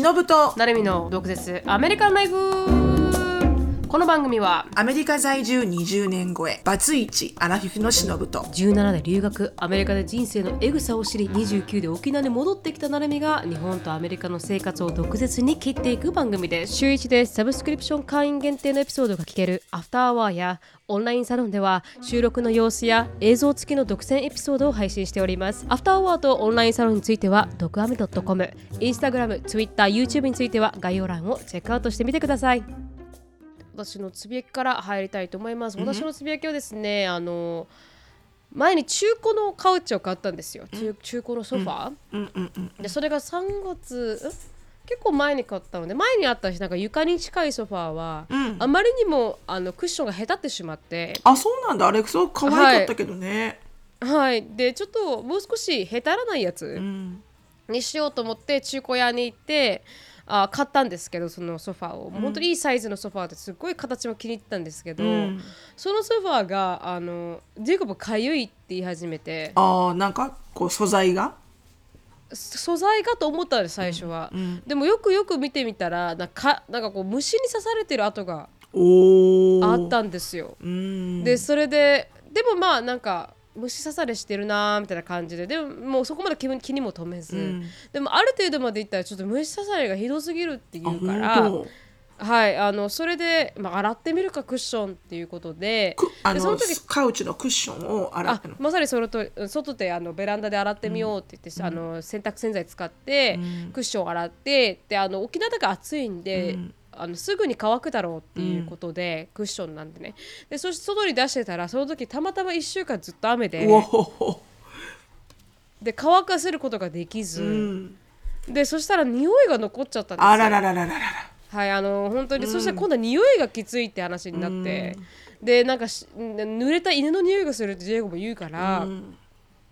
しのぶと。なるみの毒舌。アメリカンライフ。この番組はアメリカ在住20年超えバツイチアラフィフのしのぶと17で留学アメリカで人生のエグさを知り29で沖縄に戻ってきたなるみが日本とアメリカの生活を毒舌に切っていく番組です週1でサブスクリプション会員限定のエピソードが聞けるアフターアワーやオンラインサロンでは収録の様子や映像付きの独占エピソードを配信しております。アフターアワーとオンラインサロンについては、ドクアメ .com、インスタグラム、ツイッター、YouTube については概要欄をチェックアウトしてみてください。私のつぶやきから入りたいと思います。私のつぶやきはですね、あの前に中古のカウチを買ったんですよ。中中古のソファー、うん。うんうんでそれが3月ん？結構前に買ったので前にあったなんか床に近いソファーは、うん。あまりにもあのクッションがへたってしまって。あそうなんだ。あれすごく可愛かったけどね、はい。でちょっともう少しへたらないやつうん。にしようと思って中古屋に行ってあ買ったんですけどそのソファーを、本当にいいサイズのソファーですごい形も気に入ったんですけど、うん。そのソファーがあのジェイコブかゆいって言い始めて。あーなんかこう素材が？素材かと思ったんです最初は、うんでもよくよく見てみたらなんかなんかこう虫に刺されてる跡があったんですよ、うん。でそれででもまあなんか虫刺されしてるなーみたいな感じででももうそこまで気分気にも留めず、うん。でもある程度までいったらちょっと虫刺されがひどすぎるって言うからはいあのそれで、まあ、洗ってみるかクッションっていうことででその時カウチのクッションを洗あったの？まさにそれと外であのベランダで洗ってみようって言って、あの洗濯洗剤使って、うん。クッションを洗ってであの沖縄だから暑いんで、うんあのすぐに乾くだろうっていうことで、クッションなんでね。でそして外に出してたらその時たまたま1週間ずっと雨で。で乾かせることができず、うん。でそしたら匂いが残っちゃったんですよ。あららららららら。はいあの本当に、そしたら今度は匂いがきついって話になって、でなんかし濡れた犬の匂いがするってジェイコも言うから、うん。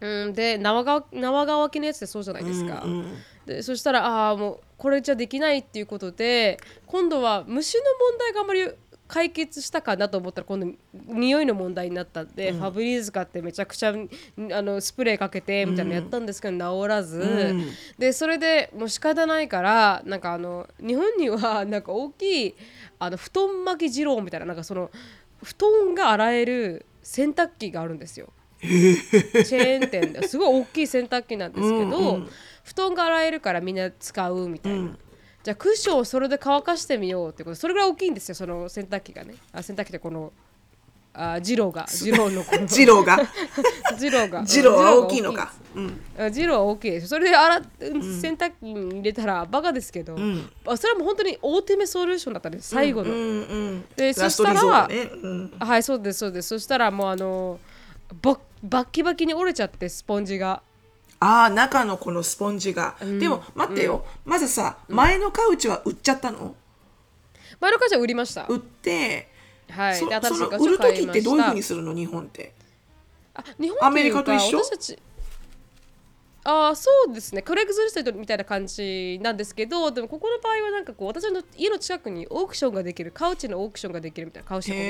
うん、で生が生乾きのやつってそうじゃないですか、うんでそしたらああもうこれじゃできないっていうことで今度は虫の問題があまり解決したかなと思ったら今度匂いの問題になったんで、ファブリーズ買ってめちゃくちゃんあのスプレーかけてみたいなのやったんですけど、治らず、ん。でそれでもう仕方ないからなんかあの日本にはなんか大きいあの布団巻き二郎みたいななんかその布団が洗える洗濯機があるんですよ。チェーン店で。すごい大きい洗濯機なんですけど、うんうん布団が洗えるからみんな使うみたいな、じゃあクッションをそれで乾かしてみようってこと。それぐらい大きいんですよその洗濯機がね。あ洗濯機ってこのあジローが。ジローのこのジローが。ジローがジローは大きいのかうん。あジローは大きいです。それで洗っ洗濯機に入れたらバカですけど、ん。あそれはもう本当に大手目ソリューションだったんです最後の、うんうんでラストそしたらねうん。はいそうですそうです。そしたらもうあのババッキバキに折れちゃってスポンジがああ中のこのスポンジが、でも待ってよ、まずさ前のカウチは売っちゃったの？前の会社売りました。売って、はい。そで新しい会社その売る買いま時ってどういうふうにするの？日本って。あ日本アメリカと一緒？私たちあーそうですね。クレイグズリストみたいな感じなんですけどでもここの場合はなんかこう私の家の近くにオークションができる。カウチのオークションができるみたいな。カウチのファ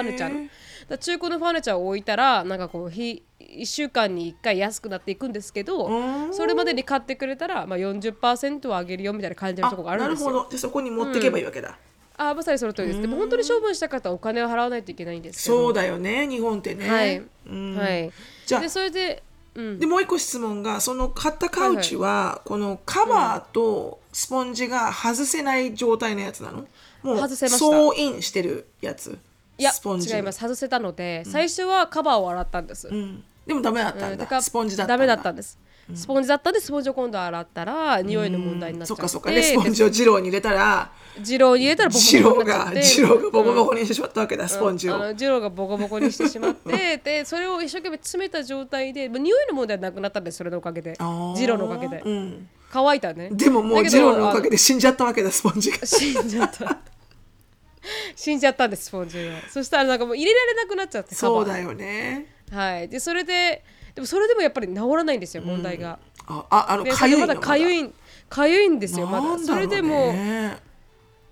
ーニチャー。のだ中古のファーニチャーを置いたらなんかこう日1週間に1回安くなっていくんですけどうん。それまでに買ってくれたら、まあ、40%は上げるよみたいな感じのところがあるんですよ。なるほど。でそこに持っていけばいいわけだ、あーまさにその通りです。でも本当に処分した方はお金を払わないといけないんですそうだよね。日本ってね、はい、うん。はい。じゃあ。でそれでうん。でもう一個質問がその買ったカウチは、このカバーとスポンジが外せない状態のやつなの？もう外せました。ソーインしてるやつ？いやスポンジ違います。外せたので、最初はカバーを洗ったんです、うん、でもダメだったんだ、うん。スポンジだったんだ。ダメだったんです、スポンジだったんでスポンジを今度洗ったら匂いの問題になっちゃって、そっかそっか。でスポンジをジローに入れたらジローに入れたらボコボコになっちゃって。がジローがボコボコにしてしまったわけだ、スポンジを、あのジローがボコボコにしてしまってでそれを一生懸命詰めた状態で、まあ、匂いの問題はなくなったんですそれのおかげで。あー。ジローのおかげで、うん、乾いたね。でももうだけどジローのおかげあで死んじゃったわけだスポンジが。死んじゃった。死んじゃったんですスポンジがそしたらなんかもう入れられなくなっちゃってそうだよね。はい。でそれででもそれでもやっぱり治らないんですよ問題が、あああのでかゆいかゆいかゆいんですよまだ。ね。れでも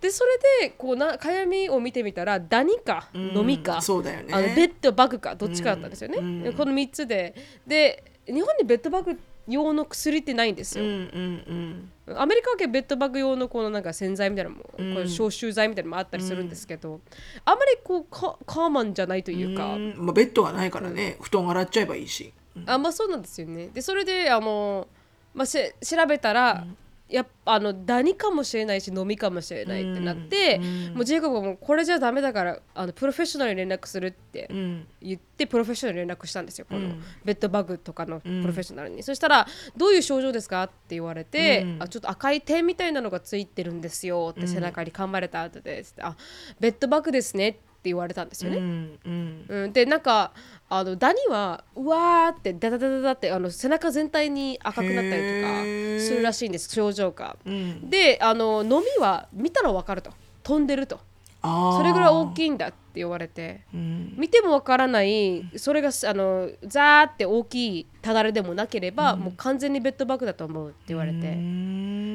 でそれでこうなみを見てみたらダニかうん飲みか、そうだよね。あのベッドバグかどっちかだったんですよね、うんでこの3つで。で日本にベッドバグ用の薬ってないんですよ、うんうんうん。アメリカはベッドバグ用のこのなんか洗剤みたいなのも、これ消臭剤みたいなのもあったりするんですけど、あんまりこうカカーマンじゃないというか、うんまあ、ベッドがないからね、布団洗っちゃえばいいし。あまあそうなんですよね。でそれであの、まあ、し調べたら、やっぱあのダニかもしれないし飲みかもしれないってなって、もうジェイコブがもうこれじゃダメだからあのプロフェッショナルに連絡するってうん言ってプロフェッショナルに連絡したんですよこのベッドバグとかのプロフェッショナルに、そしたら「どういう症状ですか?」って言われて、うん。あ「ちょっと赤い点みたいなのがついてるんですよ」って背中に噛まれた後で「あベッドバグですね」って言われたんですよね。うんうんうん、でなんかあのダニはうわーってダダダダダってあの背中全体に赤くなったりとかするらしいんです症状が。うんであの飲みは見たら分かると飛んでるとそれぐらい大きいんだって言われてうん見ても分からないそれがあのザーって大きいただれでもなければ、もう完全にベッドバグだと思うって言われて。うん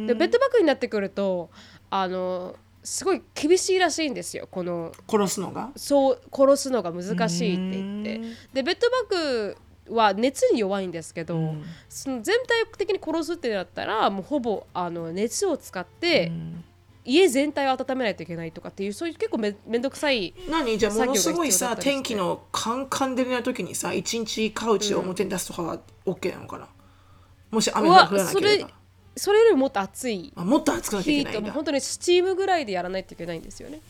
でベッドバグになってくるとあのすごい厳しいらしいんですよこの。殺すのが？そう殺すのが難しいって言って。うん。でベッドバグは熱に弱いんですけど、うん。その全体的に殺すってなったらもうほぼあの熱を使って、うん。家全体を温めないといけないとかっていうそういう結構めめんどくさい何？じゃあものすごいさ天気のカンカン照りな時にさ一日カウチを表に出すとかは OK なのかな、もし雨が降らなければそれよりもっと暑いあもっと暑くなきゃいけないんだ。本当にスチームぐらいでやらないといけないんですよね。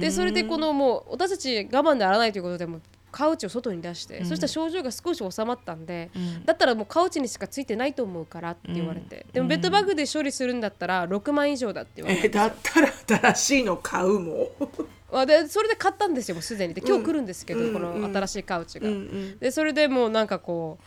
でそれでこのもう私たち我慢でやらないということでもうカウチを外に出して、そしたら症状が少し収まったんで、だったらもうカウチにしかついてないと思うからって言われて、でもベッドバグで処理するんだったら6万以上だって言われて、えだったら新しいの買うも？でそれで買ったんですよもうすでに。で今日来るんですけど、この新しいカウチが。でそれでもうなんかこう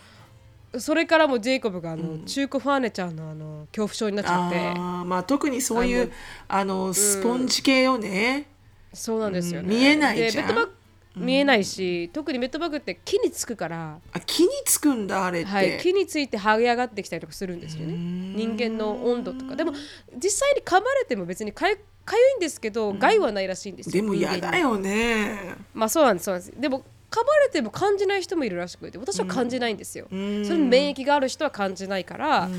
それからもジェイコブがあの、中古ファーネチャーのあの恐怖症になっちゃって。あーまあ特にそういうあのスポンジ系よね、そうなんですよね、うん。見えないじゃん。でベッドバッグ見えないし、特にベッドバグって木につくから、あ木につくんだあれって、はい、木について剥げ上がってきたりとかするんですよね。人間の温度とか。でも実際に噛まれても別にかゆかゆいんですけど害はないらしいんですよでも嫌だよね。まあそうなんですそうなんです。でも噛まれても感じない人もいるらしくて私は感じないんですよ、ん。それに免疫がある人は感じないから、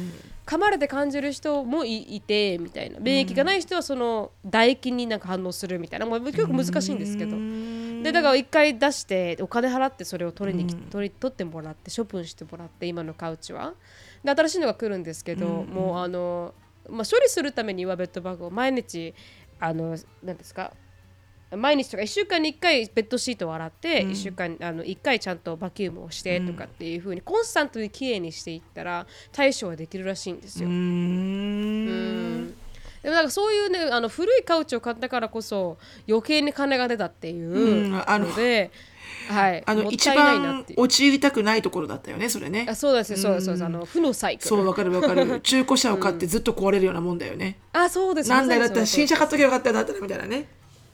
噛まれて感じる人もいいてみたいな。免疫がない人はその唾液になんか反応するみたいな、まあ、結構難しいんですけど、でだから一回出してお金払ってそれを取りにき、取り取ってもらって処分してもらって今のカウチは。で新しいのが来るんですけど、もうあの、まあ、処理するためにはベッドバグを毎日あのなんですか毎日とか1週間に1回ベッドシートを洗って、1週間あの1回ちゃんとバキュームをしてとかっていう風にコンスタントにきれいにしていったら対処はできるらしいんですよ。うーん。うん。でもなんかそういうねあの古いカウチを買ったからこそ余計に金が出たっていううんあのので、はい、あの一もったいないなっ番。陥りたくないところだったよねそれね。あそうですそうですそうです。あの負のサイクル。そうわかるわかる。中古車を買ってずっと壊れるようなもんだよね、あそうですなんだよ。だったら新車買っときゃよかったよだったらみたいなね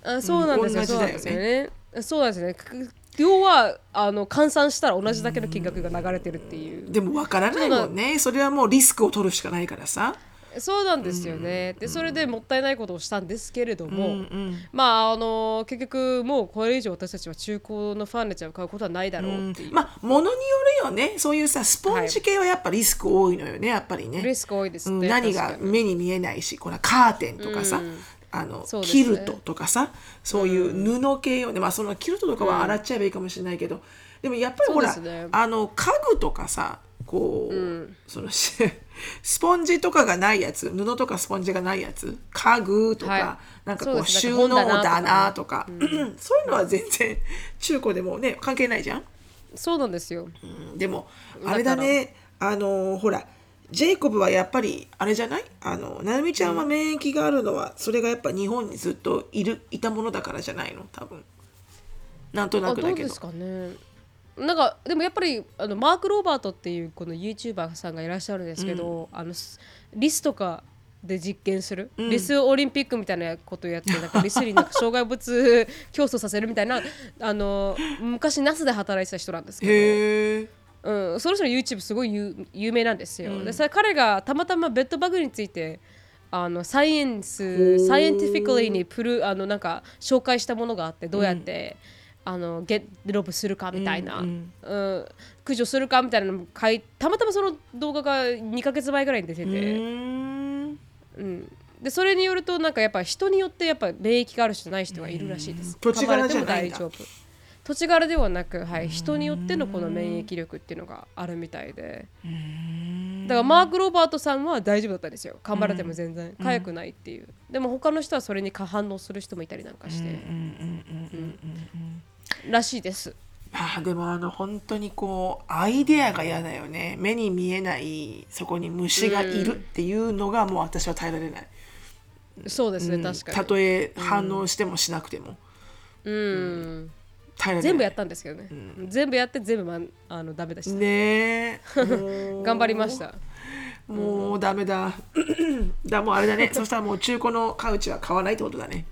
あそうなんですよ、うんそうなんですよね。そうなんですよね。く要はあの換算したら同じだけの金額が流れてるっていう、でもわからないもんね。それはもうリスクを取るしかないからさ。そうなんですよね、でそれでもったいないことをしたんですけれども、うんうん。まああの結局もうこれ以上私たちは中古のファーネチャーを買うことはないだろうっていう、まあ物によるよね。そういうさスポンジ系はやっぱリスク多いのよね。やっぱりね。リスク多いですね、うん。何が目に見えないしこれはカーテンとかさ、あのキルトとかさそういう布系よね、まあそのキルトとかは洗っちゃえばいいかもしれないけど、でもやっぱりほら、ね。あの家具とかさこう、そのし スポンジとかがないやつ布とかスポンジがないやつ家具とか、はい。なんかこそう収納本棚棚とか。そういうのは全然中古でもね関係ないじゃん。そうなんですよ。うん。でもあれだね。あのほらジェイコブはやっぱりあれじゃない？あのななみちゃんは免疫があるのは、それがやっぱ日本にずっといるいたものだからじゃないの？多分。なんとなあくだけど。ですかね。なんかでもやっぱりあのマーク・ロバートっていうこの YouTuber さんがいらっしゃるんですけど、あのすリスとかで実験する、リスオリンピックみたいなことをやってなんかリスになんか障害物競争させるみたいなあの昔 NASA で働いてた人なんですけどうん、その人の YouTube すごい有有名なんですよ。でそれ彼がたまたまベッドバグについてあのサイエンスサイエンティフィカリーにプルあのなんか紹介したものがあってどうやって、あのゲッドロブするかみたいな、うん駆除するかみたいなのも書いたまたまその動画が2ヶ月前ぐらいに出てて、うーん。うん、でそれによるとなんかやっぱ人によってやっぱ免疫がある人ない人がいるらしいです。土地柄じゃないん大丈夫土地柄ではなく、はい、人によってのこの免疫力っていうのがあるみたいで。だからマーク・ロバートさんは大丈夫だったんですよ。噛まれても全然痒くないっていう。でも他の人はそれに過反応する人もいたりなんかして。うんらしいです。あでもあの本当にこうアイデアが嫌だよね。目に見えないそこに虫がいるっていうのがもう私は耐えられない、そうですね、うん。確かに。たとえ反応してもしなくても、うん。耐えられない全部やったんですけどね、全部やって全部、ま、あのダメでした、ね 頑張りました。もうダメだ。だもうあれだね。そしたらもう中古のカウチは買わないってことだね。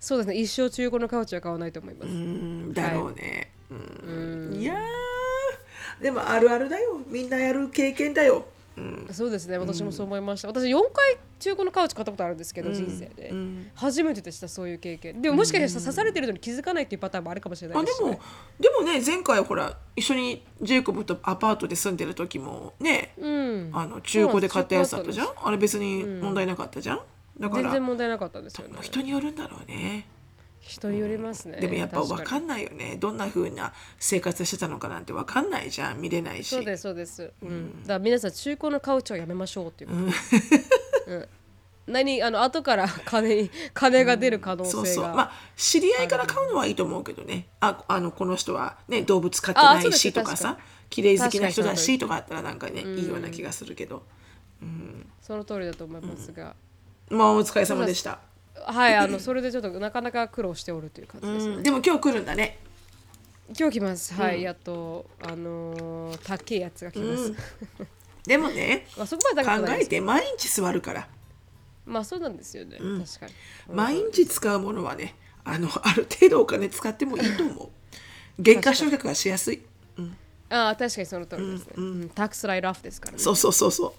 そうですね。一生中古のカウチは買わないと思います、うんだろうね、うん。いやー。でもあるあるだよ。みんなやる経験だよ、うん。そうですね私もそう思いました、私4回中古のカウチ買ったことあるんですけど、人生で、ん。初めてでしたそういう経験。でももしかしたら刺されてるのに気づかないっていうパターンもあるかもしれないですし、ね、あでもでもね前回ほら一緒にジェイコブとアパートで住んでる時もね、うん。あの中古で買ったやつだったじゃん？あれ別に問題なかったじゃん、だから全然問題なかったんですよね。人によるんだろうね人によりますね。でもやっぱ分かんないよね。どんな風な生活してたのかなんて分かんないじゃん見れないし。そうですそうです、うん、だから皆さん中古のカウチはやめましょうっていうこと、うん。何あの後から 金に金が出る可能性が、そうそう。まあ知り合いから買うのはいいと思うけどね。ああのこの人はね動物飼ってないしとかさか綺麗好きな人だしとかあったらなんかねいいような気がするけど。その通りだと思いますが、まあお疲れ様でした、はいあのそれでちょっとなかなか苦労しておるという感じですね、うん。でも今日来るんだね。今日来ます。はい、やっとあのー、高いやつが来ます、でもね まあそこまで考えて毎日座るから。まあそうなんですよね、確かに。毎日使うものはねあの ある程度お金使ってもいいと思う。減価償却がしやすい。ああ確かにその通りですね、うんタックスライトオフですからね。そうそうそうそう。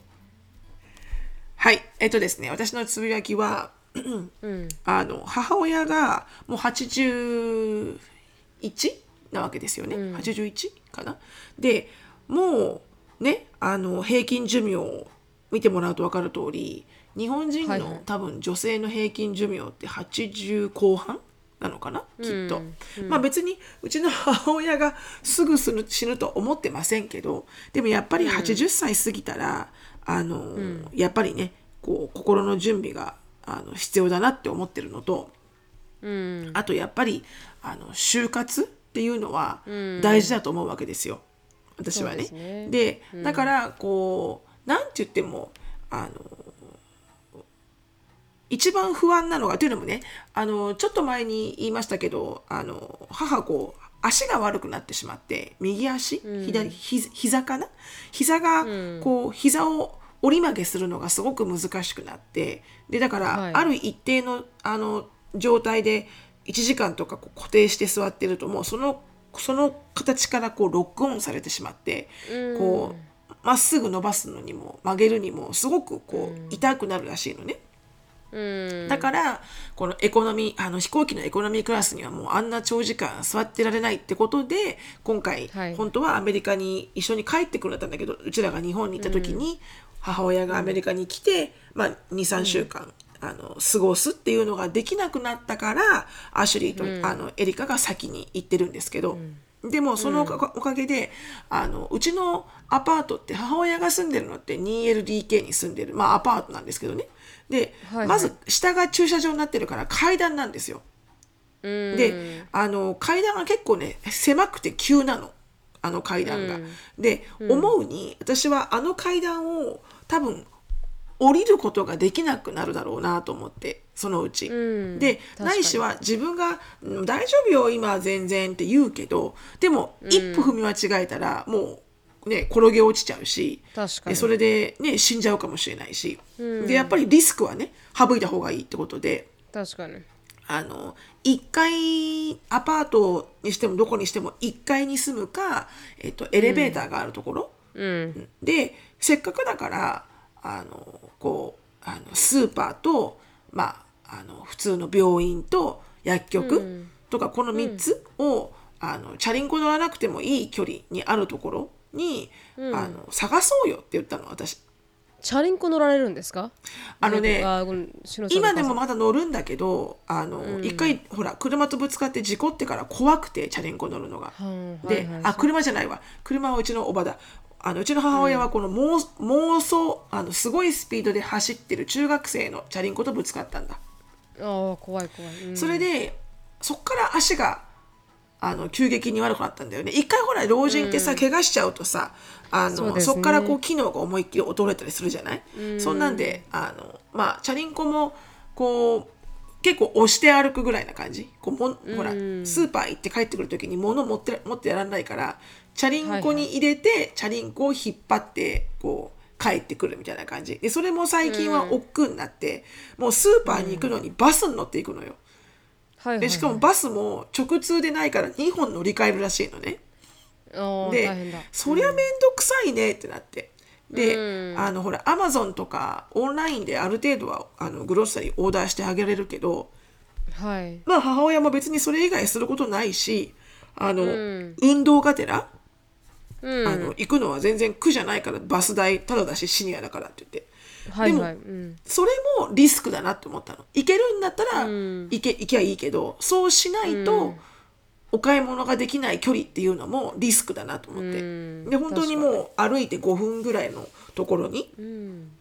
はい。えっとですね私のつぶやきはうん。あの母親がもう81なわけですよね、81かな。でもうねあの平均寿命を見てもらうと分かる通り日本人の、はいはい。多分女性の平均寿命って80後半なのかな？きっと、まあ別にうちの母親がすぐ死ぬ死ぬと思ってませんけどでもやっぱり80歳過ぎたら、あのやっぱりねこう心の準備があの必要だなって思ってるのと、うん。あとやっぱりあの就活っていうのは大事だと思うわけですよ、私はね。ですね。でだからこうなんて言ってもあの一番不安なのがというのもねあのちょっと前に言いましたけどあの母こう足が悪くなってしまって右足、左ひ膝かな？膝がこう膝を折り曲げするのがすごく難しくなってでだから、はい。ある一定のあの状態で1時間とか固定して座ってるともうそのその形からこうロックオンされてしまって、こうまっすぐ伸ばすのにも曲げるにもすごくこう痛くなるらしいのね。うん。だからこのエコノミーあの飛行機のエコノミークラスにはもうあんな長時間座ってられないってことで今回、はい。本当はアメリカに一緒に帰ってくれたんだけどうちらが日本に行った時に、母親がアメリカに来て、まあ、23週間、あの過ごすっていうのができなくなったからアシュリーと、あのエリカが先に行ってるんですけど。でもそのおかげであのうちのアパートって母親が住んでるのって 2LDK に住んでる、まあ、アパートなんですけどね。で、はいはい。まず下が駐車場になってるから階段なんですよ。うん。であの階段が結構ね狭くて急なの。あの階段が。で、思うに私はあの階段を多分降りることができなくなるだろうなと思ってそのうち。うん。でないしは自分が「うん大丈夫よ今は全然」って言うけどでも一歩踏み間違えたらもうね転げ落ちちゃうし確かに。でそれでね死んじゃうかもしれないし、でやっぱりリスクはね省いた方がいいってことで。確かに。あの1階アパートにしてもどこにしても1階に住むか、えっと、エレベーターがあるところ、うん。でせっかくだからあのこうあのスーパーと、まあ、あの普通の病院と薬局とかこの3つを、あのチャリンコ乗らなくてもいい距離にあるところに、あの探そうよって言ったの私。チャリンコ乗られるんですか？あのね今でもまだ乗るんだけどあの一、回ほら車とぶつかって事故ってから怖くてチャリンコ乗るのが。さんはいで、はいはい。あ車じゃないわ。車はうちのおばだあのうちの母親はこの妄妄想あのすごいスピードで走ってる中学生のチャリンコとぶつかったんだ、あー怖い怖い、うん。それでそっから足があの急激に悪くなったんだよね。一回ほら老人ってさ、怪我しちゃうとさあのそ,、ね。っからこう機能が思いっきり衰えたりするじゃない、そんなんであのまあチャリンコもこう結構押して歩くぐらいな感じ？こうもんほらスーパー行って帰ってくる時に物持って持ってやらないからチャリンコに入れて、チャリンコを引っ張ってこう帰ってくるみたいな感じ。でそれも最近は億劫になって、もうスーパーに行くのにバスに乗っていくのよ。はいはいはい。でしかもバスも直通でないから2本乗り換えるらしいのね。でだ。そりゃめんどくさいねってなって。で、あのほらアマゾンとかオンラインである程度はあのグロッサリーオーダーしてあげられるけどはい。まあ母親も別にそれ以外することないしあの、ん。運動がてら、うん。あの行くのは全然苦じゃないからバス代ただだしシニアだからって言って。はいでもはいうん。それもリスクだなって思ったの。行けるんだったらん。行け行きゃいいけどそうしないとお買い物ができない距離っていうのもリスクだなと思って。うん。で本当にもう歩いて5分ぐらいのところにうん。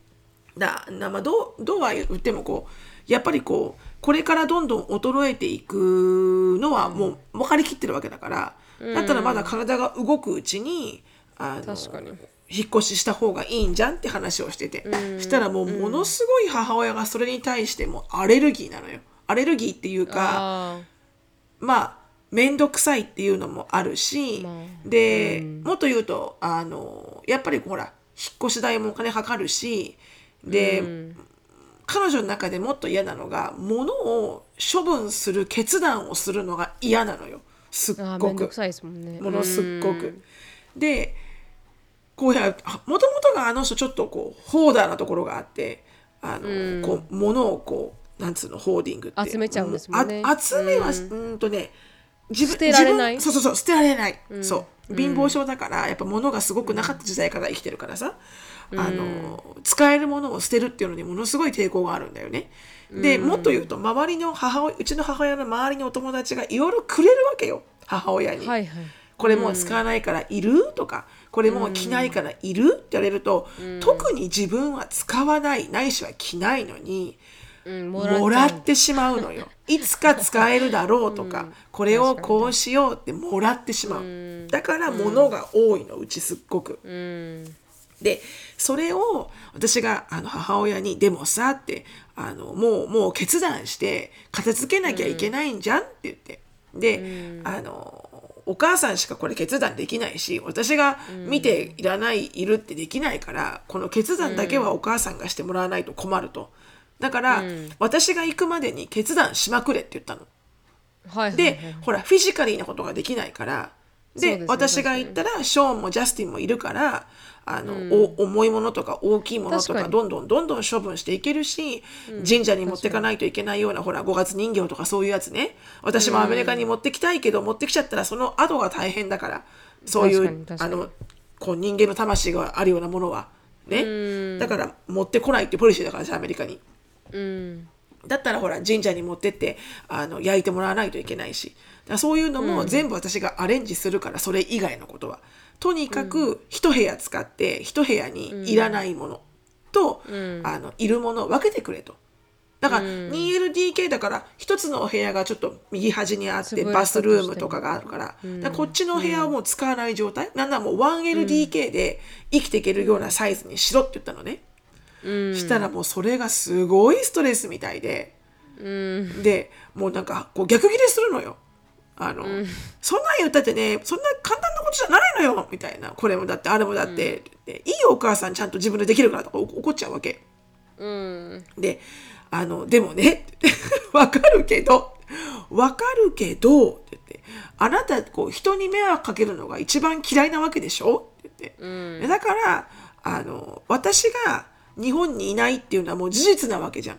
だなまあどうどうは言ってもこうやっぱりこうこれからどんどん衰えていくのはもう分かりきってるわけだからだったらまだ体が動くうちにあの確かに。引っ越しした方がいいんじゃんって話をしてて、したらもうものすごい母親がそれに対してもアレルギーなのよ。アレルギーっていうかあまあ面倒くさいっていうのもあるし、まあで、もっと言うとあのやっぱりほら引っ越し代もお金かかるしで、彼女の中でもっと嫌なのが物を処分する決断をするのが嫌なのよすっごく。もんね。ものすっごく。うん。でこうやもともとがあの人ちょっとこうホーダーなところがあってあの、こう物をこうなんつうのホーディングって。集めちゃうんですもんね。あ集めは、うーんとね自分捨てられない？そうそうそう捨てられない、そう。貧乏症だからやっぱ物がすごくなかった時代から生きてるからさ、あの使えるものを捨てるっていうのにものすごい抵抗があるんだよね。でもっと言うと周りの母親うちの母親の周りのお友達がいろいろくれるわけよ。母親に。はいはい。これもう使わないからいるとかこれもう着ないからいるって言われると、特に自分は使わないないしは着ないのに、うんももらっちゃう。らってしまうのよ。いつか使えるだろうとか、これをこうしようってもらってしまう。だから物が多いのうちすっごく。うん。でそれを私があの母親に「でもさ」ってあのもうもう決断して片付けなきゃいけないんじゃんって言って。で、あのお母さんしかこれ決断できないし私が見ていらないいるってできないからこの決断だけはお母さんがしてもらわないと困ると。だから、私が行くまでに決断しまくれって言ったの。はいはいはい。で、ほらフィジカリーなことができないからでね私が行ったらショーンもジャスティンもいるからあの、お重いものとか大きいものと確かどんどんどんどん処分していけるし、神社に持ってかないといけないようなほら5月人形とかそういうやつね。私もアメリカに持ってきたいけど、持ってきちゃったらその後が大変だから。そういうあのこう人間の魂があるようなものはね。だから持ってこないってポリシーだからさアメリカに。うん。だったらほら神社に持ってってあの焼いてもらわないといけないし。だそういうのも全部私がアレンジするから、それ以外のことはとにかく一部屋使って一部屋にいらないものと、あのいるものを分けてくれと。だから 2LDK だから一つのお部屋がちょっと右端にあってバスルームとかがあるからこっちの部屋をもう使わない状態、なんならもう 1LDK で生きていけるようなサイズにしろって言ったのね。したらもうそれがすごいストレスみたいで、でもうなんかこう逆ギレするのよ。あの、そんなん言ったってねそんな簡単なことじゃないのよみたいな。これもだってあれもだって,、って言っていいよお母さんちゃんと自分でできるからとか怒っちゃうわけ。うん。であのでもね わかるけどわかるけどって言ってあなたこう人に迷惑かけるのが一番嫌いなわけでしょ？って言って、だからあの私が日本にいないっていうのはもう事実なわけじゃん。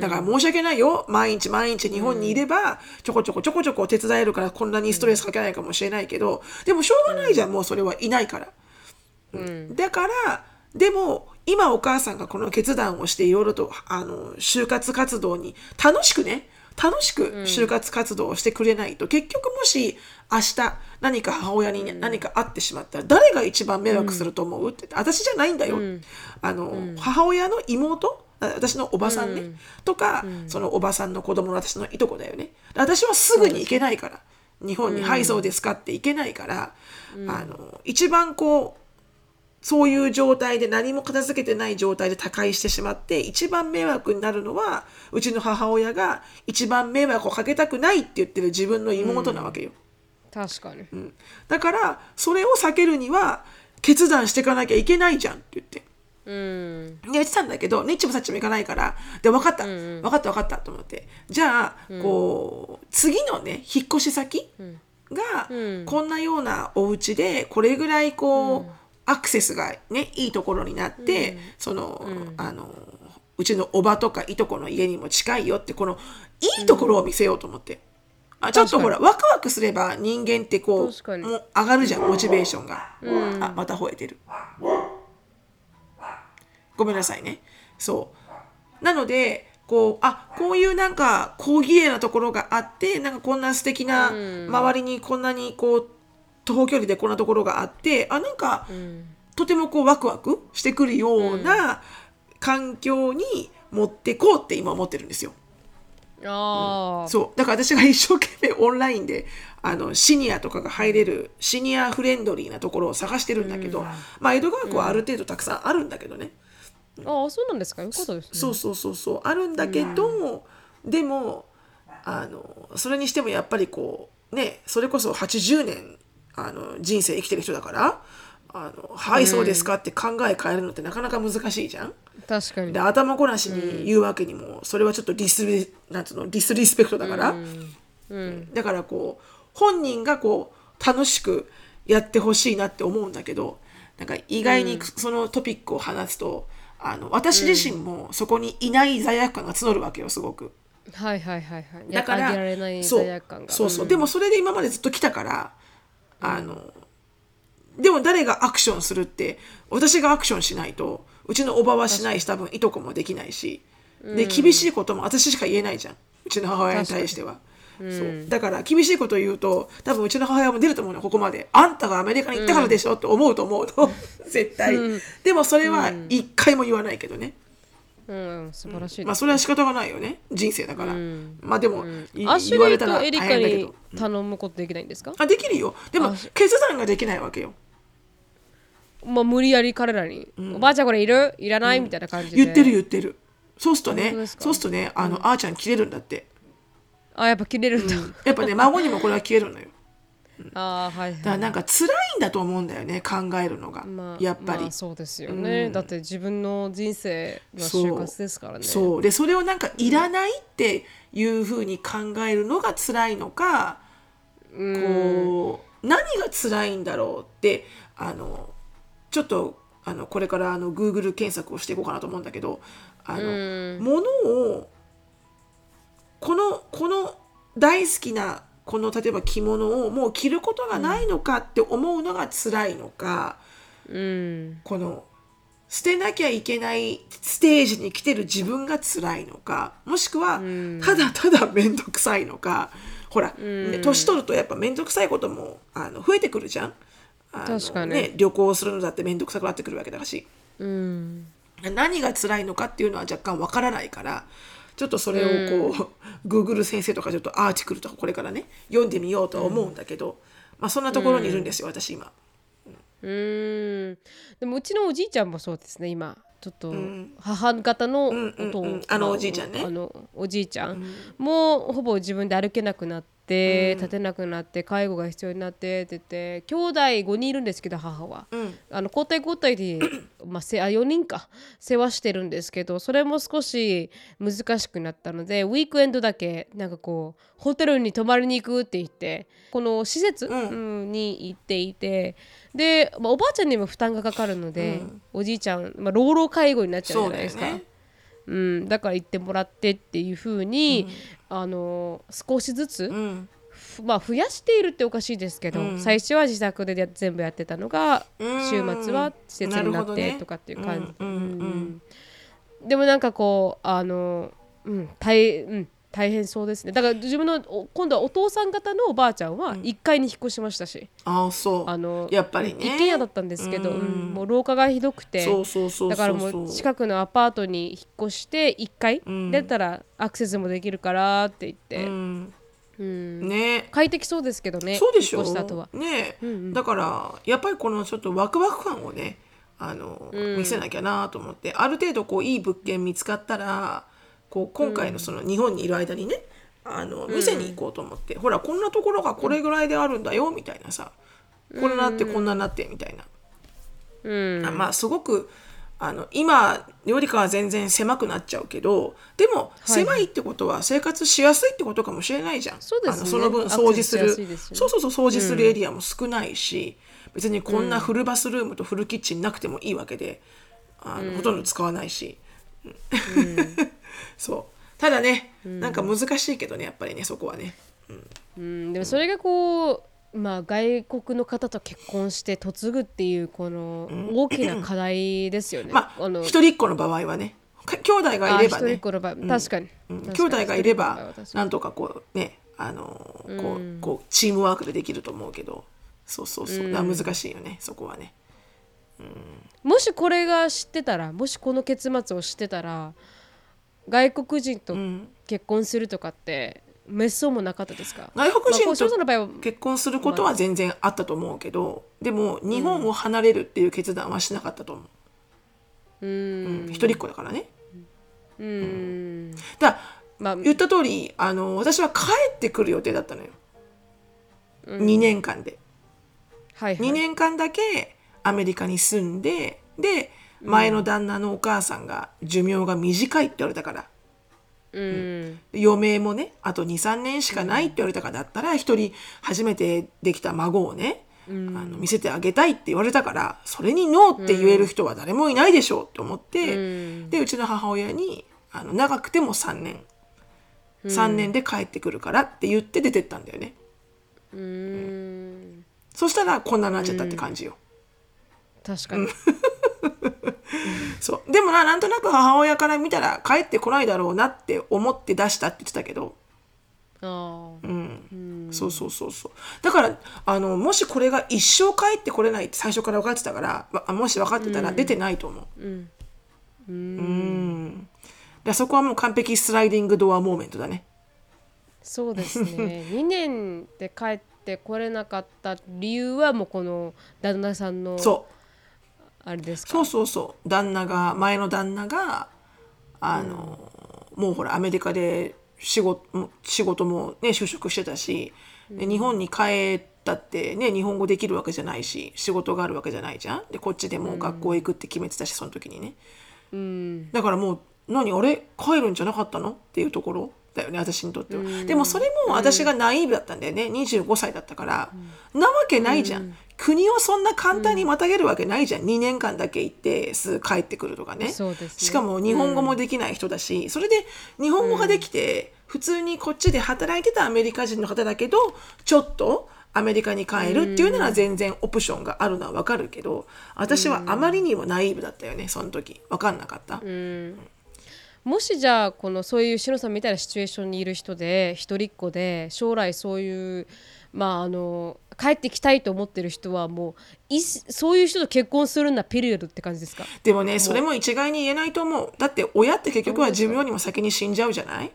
だから申し訳ないよ。毎日毎日日本にいればちょこちょこちょこちょこ手伝えるからこんなにストレスかけないかもしれないけどでもしょうがないじゃん。もうそれはいないから。だからでも今お母さんがこの決断をしていろいろとあの就活活動に楽しくね楽しく就活活動をしてくれないと、結局もし明日何か母親に何かあってしまったら誰が一番迷惑すると思うって私じゃないんだよ、あの、母親の妹私のおばさんね、とか、そのおばさんの子供の私のいとこだよね。私はすぐに行けないから。日本に「はいそうですか」って行けないから、あの一番こうそういう状態で何も片付けてない状態で他界してしまって一番迷惑になるのはうちの母親が一番迷惑をかけたくないって言ってる自分の妹なわけよ、確かに、うん。だからそれを避けるには決断していかなきゃいけないじゃんって言ってうん。で言ってたんだけどニッチもサッチもいかないからで分かった、分かった分かったと思って。じゃあ、こう次のね引っ越し先が、こんなようなお家でこれぐらいこう、アクセスがねいいところになって、その、あのうちのおばとかいとこの家にも近いよってこのいいところを見せようと思って。あちょっとほらワクワクすれば人間ってこうもう上がるじゃんモチベーションが、あまた吠えてるごめんなさいね。そう。なのでこうあこういうなんか小綺麗なところがあってなんかこんな素敵な、周りにこんなにこう徒歩距離でこんなところがあってあなんか、とてもこうワクワクしてくるような環境に持ってこうって今思ってるんですよ。ああ、そう。だから私が一生懸命オンラインであのシニアとかが入れるシニアフレンドリーなところを探してるんだけど、まあ江戸川区はある程度たくさんあるんだけどね、ああそうなんですか？よかったですね。そうそうそうそう。あるんだけど、でもあのそれにしてもやっぱりこうねそれこそ80年あの人生生きてる人だから「あのはいそうですか」って考え変えるのってなかなか難しいじゃん。確かに。で頭こなしに言うわけにも、それはちょっとディスリなんつうのディスリスペクトだから、だからこう本人がこう楽しくやってほしいなって思うんだけどなんか意外にそのトピックを話すと、あの私自身もそこにいない罪悪感が募るわけよすごく。はいはいはいはい。だからあげられないそう。罪悪感が。そうそう、ん。でもそれで今までずっと来たからあのでも誰がアクションするって私がアクションしないとうちのおばはしないし多分いとこもできないし。で厳しいことも私しか言えないじゃん。うちの母親に対しては。そう。だから厳しいことを言うと多分うちの母親も出ると思うのここまで。あんたがアメリカに行ったからでしょって思うと思うの 絶対、でもそれは一回も言わないけどね、うん素晴らしいです、まあそれは仕方がないよね。人生だから、まあでも、いアシュ言われたら大リーとエリカに変だけど。頼むことできないんですか、あできるよ。でもあ決断ができないわけよ。まあ無理やり彼らに、おばあちゃんこれいる？いらない、みたいな感じで。言ってる言ってる。そうするとねそうするとねあの、あーちゃん切れるんだってあやっぱ切れるんだ、やっぱね孫にもこれは消えるのよ。あーはいだからなんか辛いんだと思うんだよね考えるのが、まあ、やっぱり、まあそうですよね、だって自分の人生の就活ですからね。そう。でそれをなんかいらないっていうふうに考えるのが辛いのか、こう何が辛いんだろうってあのちょっとあのこれからあの Google 検索をしていこうかなと思うんだけどあの、物をこのこの大好きなこの例えば着物をもう着ることがないのかって思うのが辛いのか、うん。この捨てなきゃいけないステージに来てる自分が辛いのかもしくはただただ面倒くさいのかほら、ね年取るとやっぱ面倒くさいこともあの増えてくるじゃん。確かに。ね、旅行するのだって面倒くさくなってくるわけだし。うん。何が辛いのかっていうのは若干わからないからちょっとそれをこう、Google 先生とかちょっとアーティクルとかこれからね読んでみようとは思うんだけど、まあそんなところにいるんですよ、私今。うん。でもうちのおじいちゃんもそうですね今。ちょっと母方のんうん音うん。あのおじいちゃんね。あのおじいちゃん。もほぼ自分で歩けなくなって、立てなくなって介護が必要になってって言って兄弟5人いるんですけど母は、ん。あの交代交代で、まあ、せあ4人か世話してるんですけどそれも少し難しくなったのでウィークエンドだけなんかこうホテルに泊まりに行くって言ってこの施設、うん。に行っていてで、まあ、おばあちゃんにも負担がかかるので、おじいちゃん、まあ、老老介護になっちゃうじゃないですか。そうん、だから行ってもらってっていう風に、あの少しずつうん。ふまあ、増やしているっておかしいですけど、うん。最初は自宅でや全部やってたのがうん。週末は施設になってねとかっていう感じ、うんうん。うん。でもなんかこうあの、うん大うん、大変そうですね。だから自分のお今度はお父さん方のおばあちゃんは1階に引っ越しましたし、ああそう。あのやっぱりね。一軒家だったんですけど、うん。うんもう廊下がひどくて。だからもう近くのアパートに引っ越して1階ん。出たらアクセスもできるからって言って、うん。うん。ね。快適そうですけどねそうでしょ引っ越した後は。ね、うんうん。だからやっぱりこのちょっとワクワク感をねあの、うん。見せなきゃなと思ってある程度こういい物件見つかったらこう今回のその日本にいる間にねあの店に行こうと思って、ほらこんなところがこれぐらいであるんだよみたいなさこれなってこんなになってみたいな、うん。あまあすごくあの今よりかは全然狭くなっちゃうけどでもい。狭いってことは生活しやすいってことかもしれないじゃん。そうですね。あのその分掃除する。ねそうそうそう掃除するエリアも少ないし、別にこんなフルバスルームとフルキッチンなくてもいいわけであの、ほとんど使わないし、そう。ただね、なんか難しいけどねやっぱりねそこはね。うん、でもそれがこう、まあ、外国の方と結婚して嫁ぐっていうこの大きな課題ですよね。まあの一人っ子の場合はねか兄弟がいればね。あ一人っ子の場合確かに、うん。確かに。兄弟がいればなんとかこうねあのこうこうチームワークでできると思うけど。そうそうそう、難しいよねそこはね。もしこれが知ってたらもしこの結末を知ってたら外国人とん。結婚するとかって滅相もなかったですか？外国人と結婚することは全然あったと思うけどでも日本を離れるっていう決断はしなかったと思う、うーん。うん。一人っ子だからね。うーん。だからまあ言った通りあの私は帰ってくる予定だったのよ、2年間で。はいはい。2年間だけアメリカに住んでで前の旦那のお母さんが寿命が短いって言われたから。うん。余命もねあと23年しかないって言われたからだったら一人初めてできた孫をね、あの見せてあげたいって言われたからそれにノーって言える人は誰もいないでしょうって思って、うん。でうちの母親にあの長くても3年。3年で帰ってくるからって言って出てったんだよね。うーん。そしたらこんなになっちゃったって感じよ。確かに、そう。でもななんとなく母親から見たら帰ってこないだろうなって思って出したって言ってたけど、ああうん。そうそうそうそう。だからあのもしこれが一生帰ってこれないって最初から分かってたからわもし分かってたら出てないと思う。うん。うん。だからそこはもう完璧スライディングドアモーメントだね。そうですね。2年で帰ってこれなかった理由はもうこの旦那さんのそうあれですか？そうそうそう。旦那が前の旦那があの、もうほらアメリカで仕事も仕事もね就職してたし、で日本に帰ったってね日本語できるわけじゃないし仕事があるわけじゃないじゃん。でこっちでもう学校へ行くって決めてたしその時にね。うん。だからもう何あれ？帰るんじゃなかったの？っていうところだよね私にとっては、でもそれも私がナイーブだったんだよね。25歳だったから、なわけないじゃん、国をそんな簡単にまたげるわけないじゃん、2年間だけ行ってすぐ帰ってくるとかね。ね。しかも日本語もできない人だし、それで日本語ができて、普通にこっちで働いてたアメリカ人の方だけどちょっとアメリカに帰るっていうなら全然オプションがあるのは分かるけど私はあまりにもナイーブだったよねその時。分かんなかった、うんもしじゃあこのそういうしのさんみたいなシチュエーションにいる人で一人っ子で将来そういうまああの帰ってきたいと思ってる人はもういそういう人と結婚するんだピリオドって感じですか？でもねそれも一概に言えないと思う。だって親って結局は自分よりも先に死んじゃうじゃない？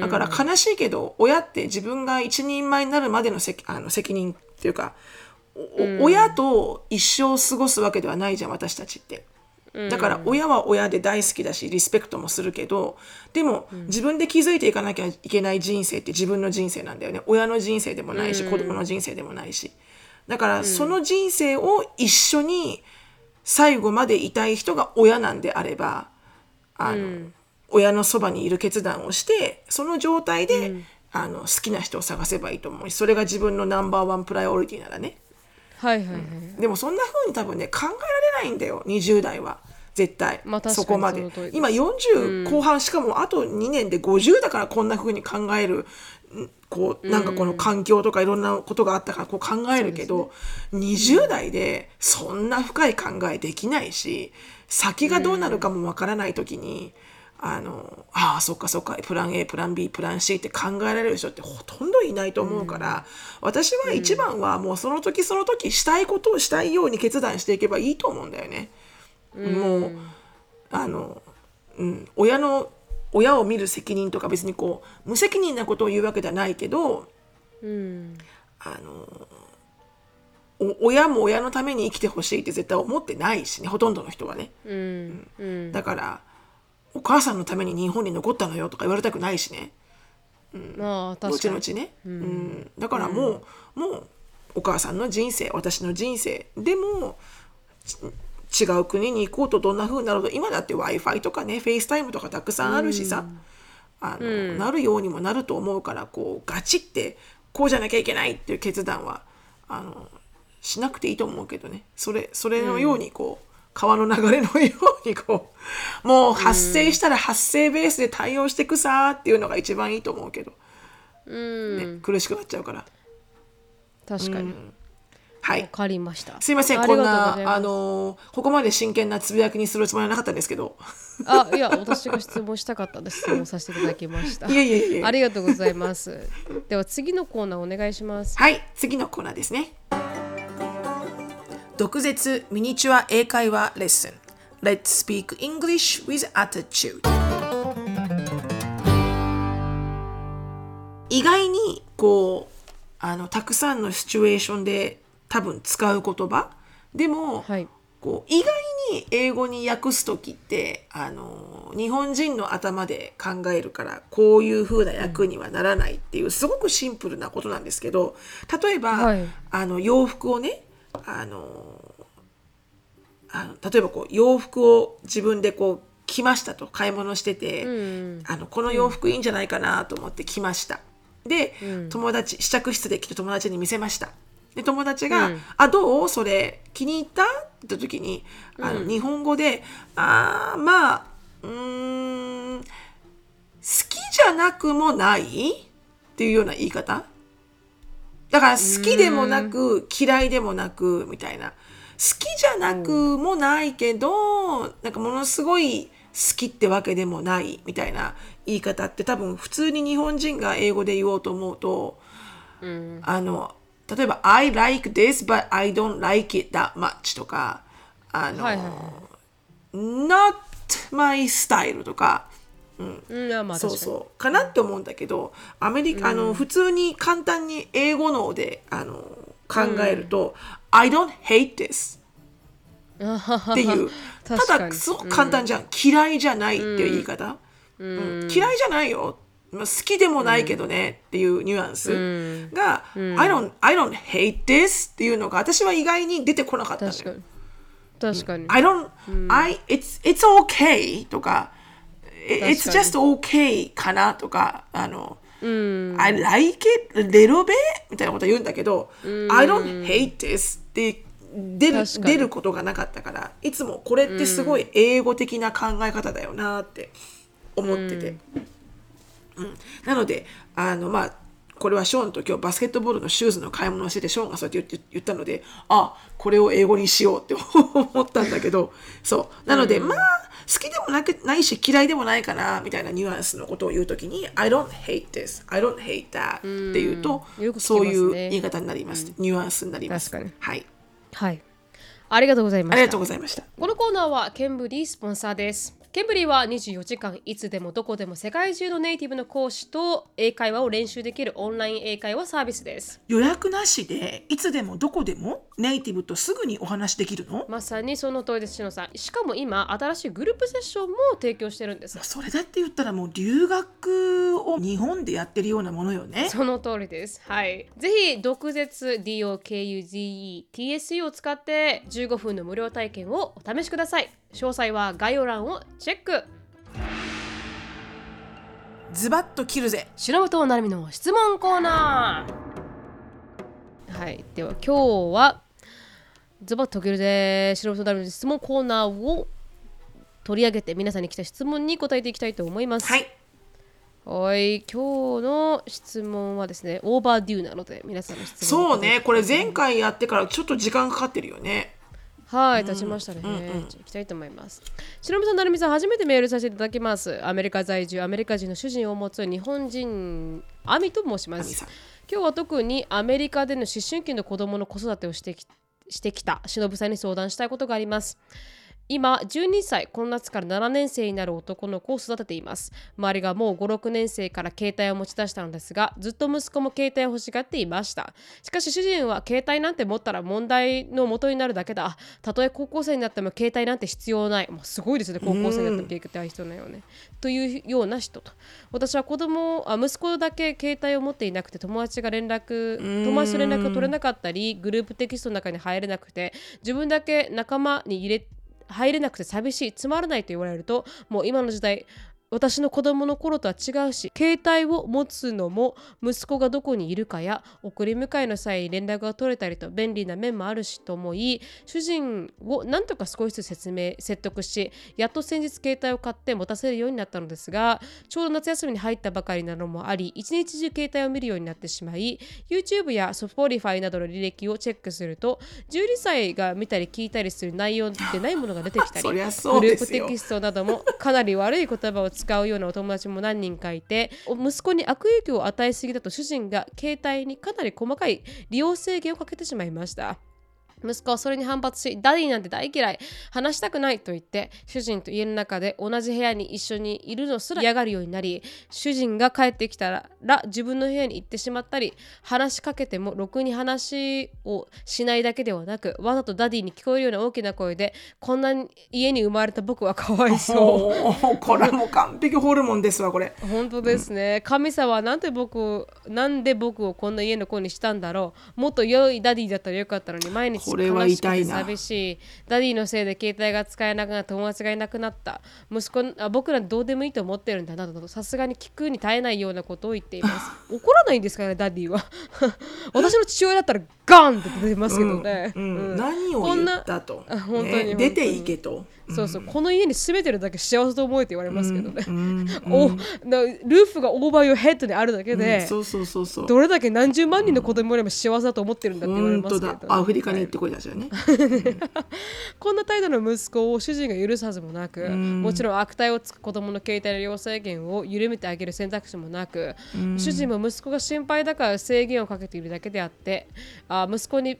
だから悲しいけど親って自分が一人前になるまでの責あの責任っていうかお親と一生過ごすわけではないじゃん私たちって。だから親は親で大好きだしリスペクトもするけどでも自分で気づいていかなきゃいけない人生って自分の人生なんだよね。親の人生でもないし子供の人生でもないし。だからその人生を一緒に最後までいたい人が親なんであればあの、親のそばにいる決断をしてその状態で、あの好きな人を探せばいいと思うしそれが自分のナンバーワンプライオリティならねはいはいはい、でもそんな風に多分ね考えられないんだよ20代は。絶対、まあそこまで。今40後半、しかもあと2年で50だからこんな風に考えるんこうなんかこの環境とかいろんなことがあったからこう考えるけど、20代でそんな深い考えできないし先がどうなるかもわからない時に、あのああそっかそっかプラン A プラン B プラン C って考えられる人ってほとんどいないと思うから、私は一番はもうその時その時したいことをしたいように決断していけばいいと思うんだよね。もうあの、うん、親の親を見る責任とか別にこう無責任なことを言うわけではないけどうん。あのお親も親のために生きてほしいって絶対思ってないしねほとんどの人はね。うん。うん。だからお母さんのために日本に残ったのよとか言われたくないしね。まあ確かに。後々ね、うん。だからもう、もうお母さんの人生私の人生。でもち違う国に行こうとどんな風になると今だって w i f i とかねフェイスタイムとかたくさんあるしさ、あのなるようにもなると思うからこうガチってこうじゃなきゃいけないっていう決断はあのしなくていいと思うけどね。それそれのようにこう、川の流れのようにこうもう発生したら発生ベースで対応していくさーっていうのが一番いいと思うけど、うん。ね、苦しくなっちゃうから。確かに。わはい。かりました。すいませんこんなあのーここまで真剣なつぶやきにするつもりはなかったんですけど。あいや私が質問したかったです。質問させていただきました。いえいえいえ。ありがとうございます。では次のコーナーお願いします。はい次のコーナーですね毒舌ミニチュア英会話レッスン。Let's speak English with attitude. 意外にこうあのたくさんのシチュエーションで多分使う言葉。でも、はい。こう意外に英語に訳す時ってあの日本人の頭で考えるからこういう風な訳にはならないっていうすごくシンプルなことなんですけど例えば、はい。あの洋服をねあのあの例えばこう洋服を自分でこう着ましたと買い物してて、うん。あのこの洋服いいんじゃないかなと思って着ました。で、友達試着室で着て友達に見せました。で友達が「あどう？それ気に入った?」って時にあの、日本語で「あーまあうーん好きじゃなくもない?」っていうような言い方？だから好きでもなく嫌いでもなくみたいな。好きじゃなくもないけどなんかものすごい好きってわけでもないみたいな言い方って多分普通に日本人が英語で言おうと思うと、あの例えば「I like this but I don't like it that much」とかあの、はいはいは not my style とかうん。あまあそうそう。かなって思うんだけどアメリカ、あの普通に簡単に英語脳であの考えると「I don't hate this 」っていう。ただすごく簡単じゃん、嫌いじゃないっていう言い方、うん。嫌いじゃないよ、まあ、好きでもないけどねっていうニュアンスが、I, don't, I don't hate this っていうのが私は意外に出てこなかったのよ。確かに。確かに。I don't、I it's it's okay とか It's just okay かなとかあの、I like it a little bit みたいなこと言うんだけど、I don't hate this って出る出ることがなかったからいつもこれってすごい英語的な考え方だよなって思ってて、うん。なのであのまあこれはショーンと今日バスケットボールのシューズの買い物をしててショーンがそうやって言って言ったのであこれを英語にしようって思ったんだけど。そう。なので、まあ好きでもなくないし嫌いでもないかなみたいなニュアンスのことを言うときに I don't hate this. I don't hate that. っていうと、ね。そういう言い方になります、ニュアンスになります。はい。はい。ありがとうございました。ありがとうございました。このコーナーはケンブリースポンサーです。ケンブリーは24時間いつでもどこでも世界中のネイティブの講師と英会話を練習できるオンライン英会話サービスです。予約なしでいつでもどこでもネイティブとすぐにお話できるの？まさにその通りです、しのさん。しかも今、新しいグループセッションも提供してるんです。それだって言ったらもう留学を日本でやってるようなものよね。その通りです。はい。ぜひ、毒舌 DOKUZETSU を使って15分の無料体験をお試しください。詳細は概要欄をチェック。ズバッと切るぜ。白本なるみの質問コーナーはいでは今日はズバッと切るで白本なるみの質問コーナーを取り上げて皆さんに来た質問に答えていきたいと思います、はい。はい、今日の質問はですね、オーバーデューなので、皆さんの質問。そうねこれ前回やってからちょっと時間かかってるよねはい、立ちましたね。じゃあ行きたいと思います。しのぶさん、なるみさん、初めてメールさせていただきます。アメリカ在住、アメリカ人の主人を持つ日本人、アミと申します。今日は特にアメリカでの思春期の子供の子育てをしてきしてきたしのぶさんに相談したいことがあります。今12歳この夏から7年生になる男の子を育てています。周りがもう56年生から携帯を持ち出したのですがずっと息子も携帯を欲しがっていました。しかし主人は携帯なんて持ったら問題の元になるだけだ。たとえ高校生になっても携帯なんて必要ない。もうすごいですね高校生になっても携帯必要ないよね。というような人と。私は子供あ息子だけ携帯を持っていなくて友達が連絡友達と連絡が取れなかったりグループテキストの中に入れなくて自分だけ仲間に入れ入れなくて寂しいつまらないと言われるともう今の時代私の子供の頃とは違うし携帯を持つのも息子がどこにいるかや送り迎えの際連絡が取れたりと便利な面もあるしと思い主人を何とか少しずつ説明説得しやっと先日携帯を買って持たせるようになったのですがちょうど夏休みに入ったばかりなのもあり一日中携帯を見るようになってしまい YouTube や Spotify などの履歴をチェックすると12歳が見たり聞いたりする内容でないものが出てきたり グループテキストなどもかなり悪い言葉を使うようなお友達も何人かいて息子に悪影響を与えすぎだと主人が携帯にかなり細かい利用制限をかけてしまいました。息子はそれに反発し、ダディなんて大嫌い、話したくないと言って、主人と家の中で同じ部屋に一緒にいるのすら嫌がるようになり、主人が帰ってきたら自分の部屋に行ってしまったり、話しかけてもろくに話をしないだけではなく、わざとダディに聞こえるような大きな声で、こんな家に生まれた僕はかわいそう。これはもう完璧ホルモンですわこれ。本当ですね、神様はなんで僕をなんで僕をこんな家の子にしたんだろう。もっと良いダディだったらよかったのに毎日これは痛いな。寂しい。ダディのせいで携帯が使えなくなった。友達がいなくなった息子あ僕らどうでもいいと思ってるんだなどとさすがに聞くに耐えないようなことを言っています。怒らないんですかねダディは。私の父親だったらガンって出てますけどね、うんうん。何を言ったと。ね本当に。出ていけと。そうそう、この家に住めてるだけ幸せと思えって言われますけどね。おな roof が over your head にあるだけで、そうそうそうそう。どれだけ何十万人の子供よりも幸せだと思ってるんだって言われますけど、だ。アフリカに行ってこいだしよね。こんな態度の息子を主人が許すはずもなく、もちろん悪態をつく子供の携帯の利用制限を緩めてあげる選択肢もなく、主人も息子が心配だから制限をかけているだけであってあ息子に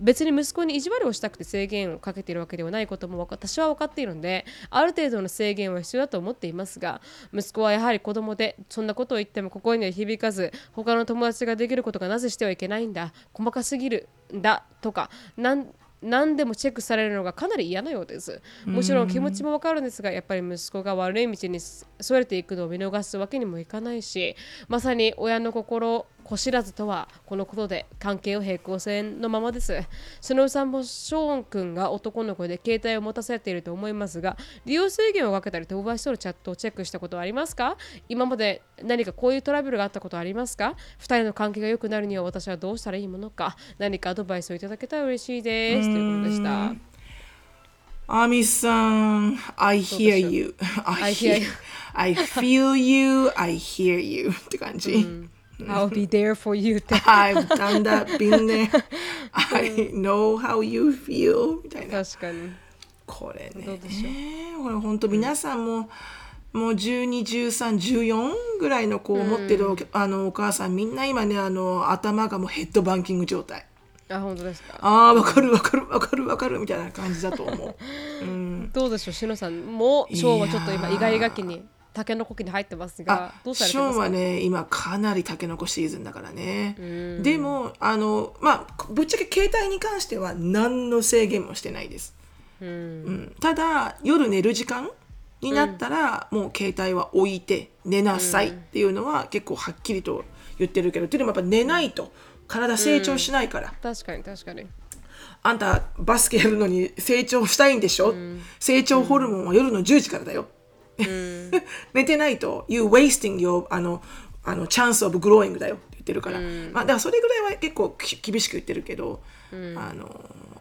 別に息子に意地悪をしたくて制限をかけているわけではないことも私は分かっているのである程度の制限は必要だと思っていますが息子はやはり子供でそんなことを言っても心には響かず他の友達ができることがなぜしてはいけないんだ細かすぎるんだとかなん何でもチェックされるのがかなり嫌なようです。もちろん気持ちもわかるんですがやっぱり息子が悪い道にそれていくのを見逃すわけにもいかないしまさに親の心子知らずとはこのことで関係を平行線のままです。スノーさんもショーン君が男の子で携帯を持たせていると思いますが利用制限をかけたり飛ばしとるチャットをチェックしたことはありますか？今まで何かこういうトラブルがあったことはありますか？2人の関係が良くなるには私はどうしたらいいものか？何かアドバイスをいただけたら嬉しいです。ということでした。アミさん I hear you. I hear you. I feel you. I hear you. って感じ、I'll be there for you. っ て I've done that been there. I know how you feel. みたいな。確かに。これね。どうでしょう。これ本当皆さんも、もう121314ぐらいの子を持ってるお,、あのお母さんみんな今ねあの頭がもうヘッドバンキング状態。あ本当ですか？あーわかるわかるわかるわかるみたいな感じだと思う。うん。どうでしょうしのさん。もショーンはちょっと今意外がきにタケノコ期に入ってますがあどうされショーンてますか？はね今かなりタケノコシーズンだからね。でもあのまあぶっちゃけ携帯に関しては何の制限もしてないです、うん。ただ夜寝る時間になったら、もう携帯は置いて寝なさいっていうのは結構はっきりと言ってるけどっていうのもやっぱ寝ないと体成長しないから、確かに確かに。あんたバスケやるのに成長したいんでしょ、成長ホルモンは夜の10時からだよ、寝てないと You wasting your あのあの chance of growing だよって言ってるから、まあだからそれぐらいは結構き厳しく言ってるけど、あの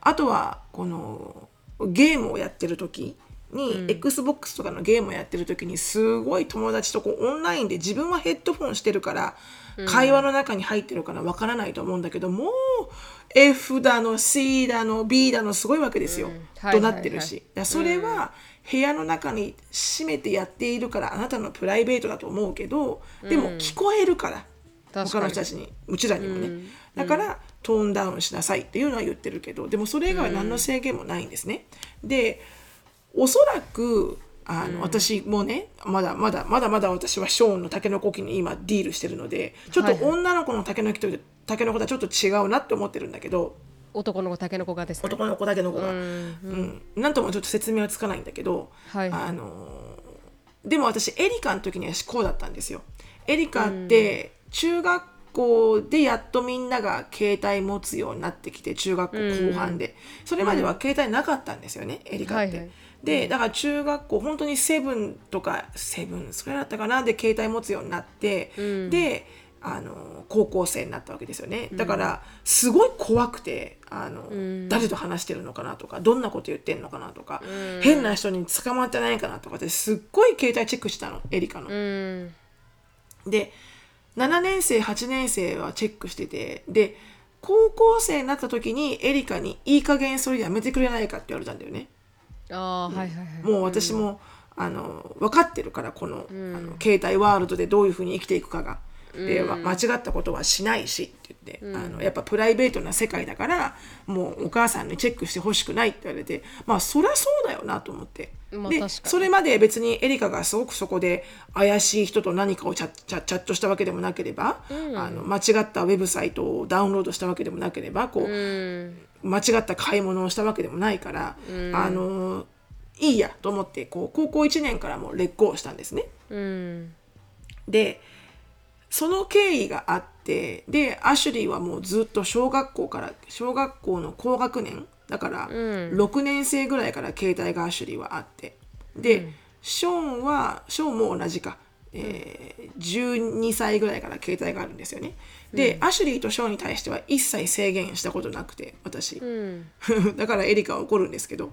あとはこのゲームをやってる時に XBOX とかのゲームをやってる時にすごい友達とこうオンラインで自分はヘッドフォンしてるから会話の中に入ってるからわからないと思うんだけどもう F だの C だの B だのすごいわけですよ、はいとなってるし、はいだからそれは部屋の中に閉めてやっているからあなたのプライベートだと思うけどでも聞こえるから、確かに。他の人たちにうちらにもね、だからトーンダウンしなさいっていうのは言ってるけどでもそれ以外は何の制限もないんですね。でおそらくあの、私もねまだまだまだまだ私はショーンのタケノコ機に今ディールしてるのでちょっとはいはい。女の子のタケノコとタケノコとはちょっと違うなって思ってるんだけど男の子タケノコがですね。男の子タケノコが、うんなんともちょっと説明はつかないんだけど、はい。あのでも私エリカの時にはこうだったんですよ。エリカって中学校でやっとみんなが携帯持つようになってきて中学校後半で、それまでは携帯なかったんですよね、エリカって。はいはい。でだから中学校本当にセブンとかセブンそれだったかなで携帯持つようになって、であの高校生になったわけですよね。だからすごい怖くてあの、誰と話してるのかなとかどんなこと言ってんのかなとか、変な人に捕まってないかなとかってすっごい携帯チェックしたのエリカの。うん。で7年生8年生はチェックしててで高校生になった時にエリカに「いい加減それやめてくれないか」って言われたんだよね。ああ、はいはいはい。もう私も、あの分かってるからこの,、あの携帯ワールドでどういうふうに生きていくかが。でわ間違ったことはしないしって言って、あのやっぱプライベートな世界だからもうお母さんにチェックしてほしくないって言われてまあそりゃそうだよなと思って、でそれまで別にエリカがすごくそこで怪しい人と何かをチャッチャチャットしたわけでもなければ、あの間違ったウェブサイトをダウンロードしたわけでもなければこう、間違った買い物をしたわけでもないから、あのいいやと思ってこう高校1年からもう劣行したんですね。うん。でその経緯があってでアシュリーはもうずっと小学校から小学校の高学年だから6年生ぐらいから携帯がアシュリーはあってで、ショーンはショーンも同じか、えー12歳ぐらいから携帯があるんですよね。で、アシュリーとショーンに対しては一切制限したことなくて私、だからエリカは怒るんですけど、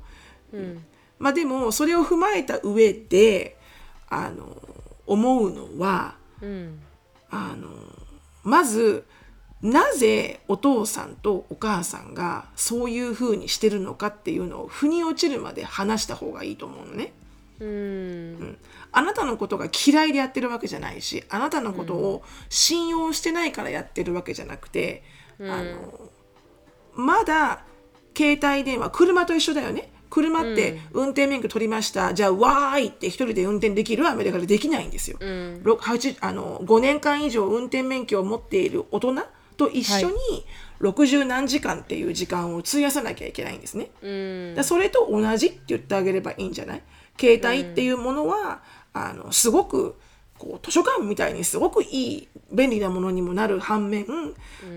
まあでもそれを踏まえた上であの思うのは、あのまずなぜお父さんとお母さんがそういうふうにしてるのかっていうのを腑に落ちるまで話した方がいいと思うのね。うん。あなたのことが嫌いでやってるわけじゃないしあなたのことを信用してないからやってるわけじゃなくて、あのまだ携帯電話車と一緒だよね車って運転免許取りました、じゃあわーいって一人で運転できるアメリカでできないんですよ、ろ八あの5年間以上運転免許を持っている大人と一緒に60何時間っていう時間を費やさなきゃいけないんですね、うん。だそれと同じって言ってあげればいいんじゃない？携帯っていうものは、あのすごくこう図書館みたいにすごくいい便利なものにもなる反面、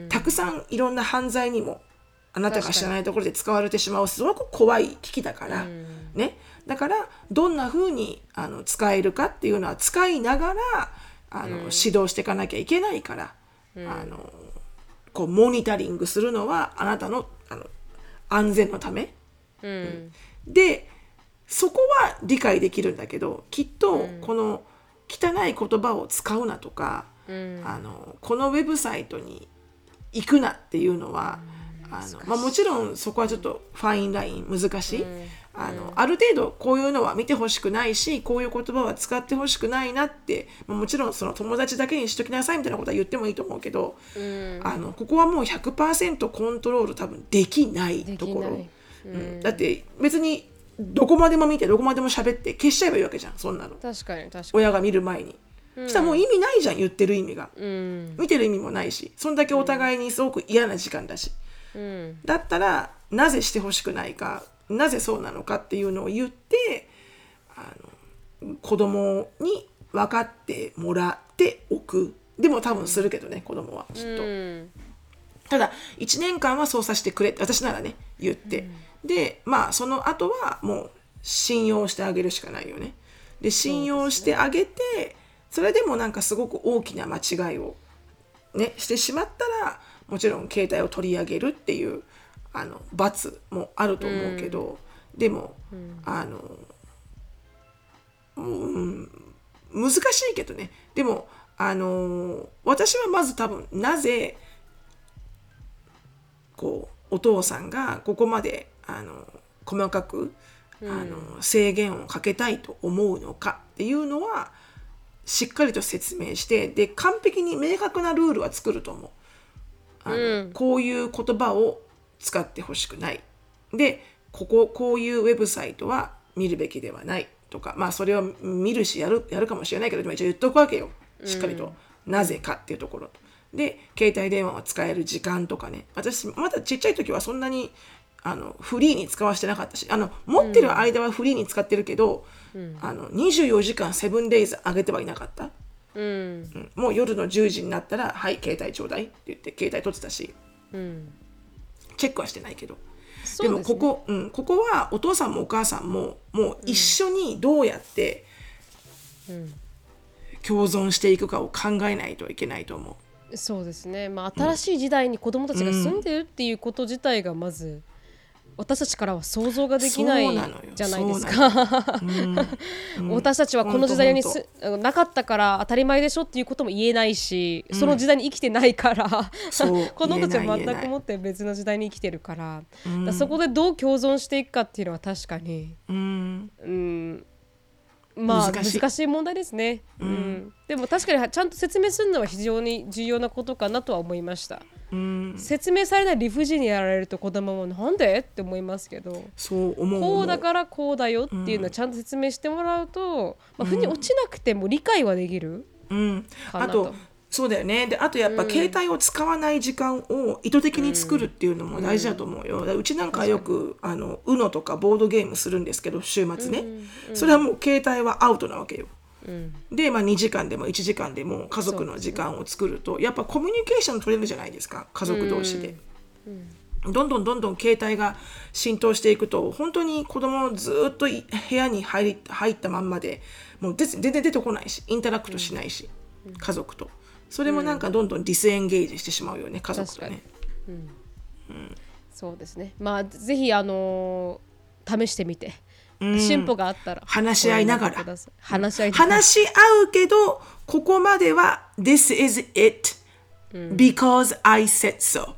たくさんいろんな犯罪にもあなたが知らないところで使われてしまうすごく怖い機器だから、ね。だからどんな風にあの使えるかっていうのは使いながらあの、指導していかなきゃいけないから、あのこうモニタリングするのはあなたのあの安全のため。うん。でそこは理解できるんだけどきっとこの汚い言葉を使うなとか、あのこのウェブサイトに行くなっていうのは、あのまあ、もちろんそこはちょっとファインライン難しい、あのある程度こういうのは見てほしくないしこういう言葉は使ってほしくないなって、まあ、もちろんその友達だけにしときなさいみたいなことは言ってもいいと思うけど、あのここはもう100%コントロール多分できないところ。できない。うん、だって別にどこまでも見てどこまでも喋って消しちゃえばいいわけじゃんそんなの。確かに親が見る前に、そしたらもう意味ないじゃん言ってる意味が、うん。見てる意味もないしそんだけお互いにすごく嫌な時間だし、うん。だったらなぜしてほしくないかなぜそうなのかっていうのを言ってあの子供に分かってもらっておく。でも多分するけどね子供はきっと。うんただ1年間はそうさせてくれって私ならね言って、でまあその後はもう信用してあげるしかないよね。で信用してあげてそれでもなんかすごく大きな間違いをねしてしまったらもちろん携帯を取り上げるっていうあの罰もあると思うけど、でも、あのうん、難しいけどね。でもあのー私はまず多分なぜこうお父さんがここまであの細かくあの制限をかけたいと思うのかっていうのはしっかりと説明してで完璧に明確なルールは作ると思う。あのこういう言葉を使ってほしくない。でこここういうウェブサイトは見るべきではないとか。まあそれを見るしやるやるかもしれないけどでも一応言っとくわけよ。しっかりと、なぜかっていうところ。と。で携帯電話を使える時間とかね。私まだちっちゃい時はそんなにあのフリーに使わせてなかったしあの持ってる間はフリーに使ってるけど、あの24時間セブンデイズ上げてはいなかった。うん。うんもう夜の10時になったら「はい携帯ちょうだい」って言って携帯取ってたしうんチェックはしてないけど。ですね。でもここ、うん、ここはお父さんもお母さんももう一緒にどうやって共存していくかを考えないといけないと思う。そうですね、まあ、新しい時代に子どもたちが住んでるっていうこと自体がまず私たちからは想像ができないじゃないですそうか。私たちはこの時代にすなかったから当たり前でしょっていうことも言えないし、その時代に生きてないからそう。子供たちは全くもって別の時代に生きてるから,、だからそこでどう共存していくかっていうのは確かに、うん。うん、まあ難難しい。しい問題ですね、うん。でも確かにちゃんと説明するのは非常に重要なことかなとは思いました。うん、説明されない理不尽にやられると子供もなんでって思いますけど。そう思うこうだらからこうだよっていうのをちゃんと説明してもらうと、まあ、腑に落ちなくても理解はできる、うん、かあとそうだよね。であとやっぱ携帯を使わない時間を意図的に作るっていうのも大事だと思うよ、うちなんかはよくあの UNO とかボードゲームするんですけど週末ね、それはもう携帯はアウトなわけよ。うん。で、まあ、2時間でも1時間でも家族の時間を作ると、やっぱコミュニケーション取れるじゃないですか。家族同士で。どんどんどんどん携帯が浸透していくと本当に子供ずっとい部屋に入り入ったまんまでもうで全然出てこないしインタラクトしないし、家族とそれもなんかどんどんディスエンゲージしてしまうよね家族とね。そうですね。まあぜひあのー試してみて、うん。進歩があったら。話し合いながら。話し合い話し合うけどここまでは「This is it because I said so」っ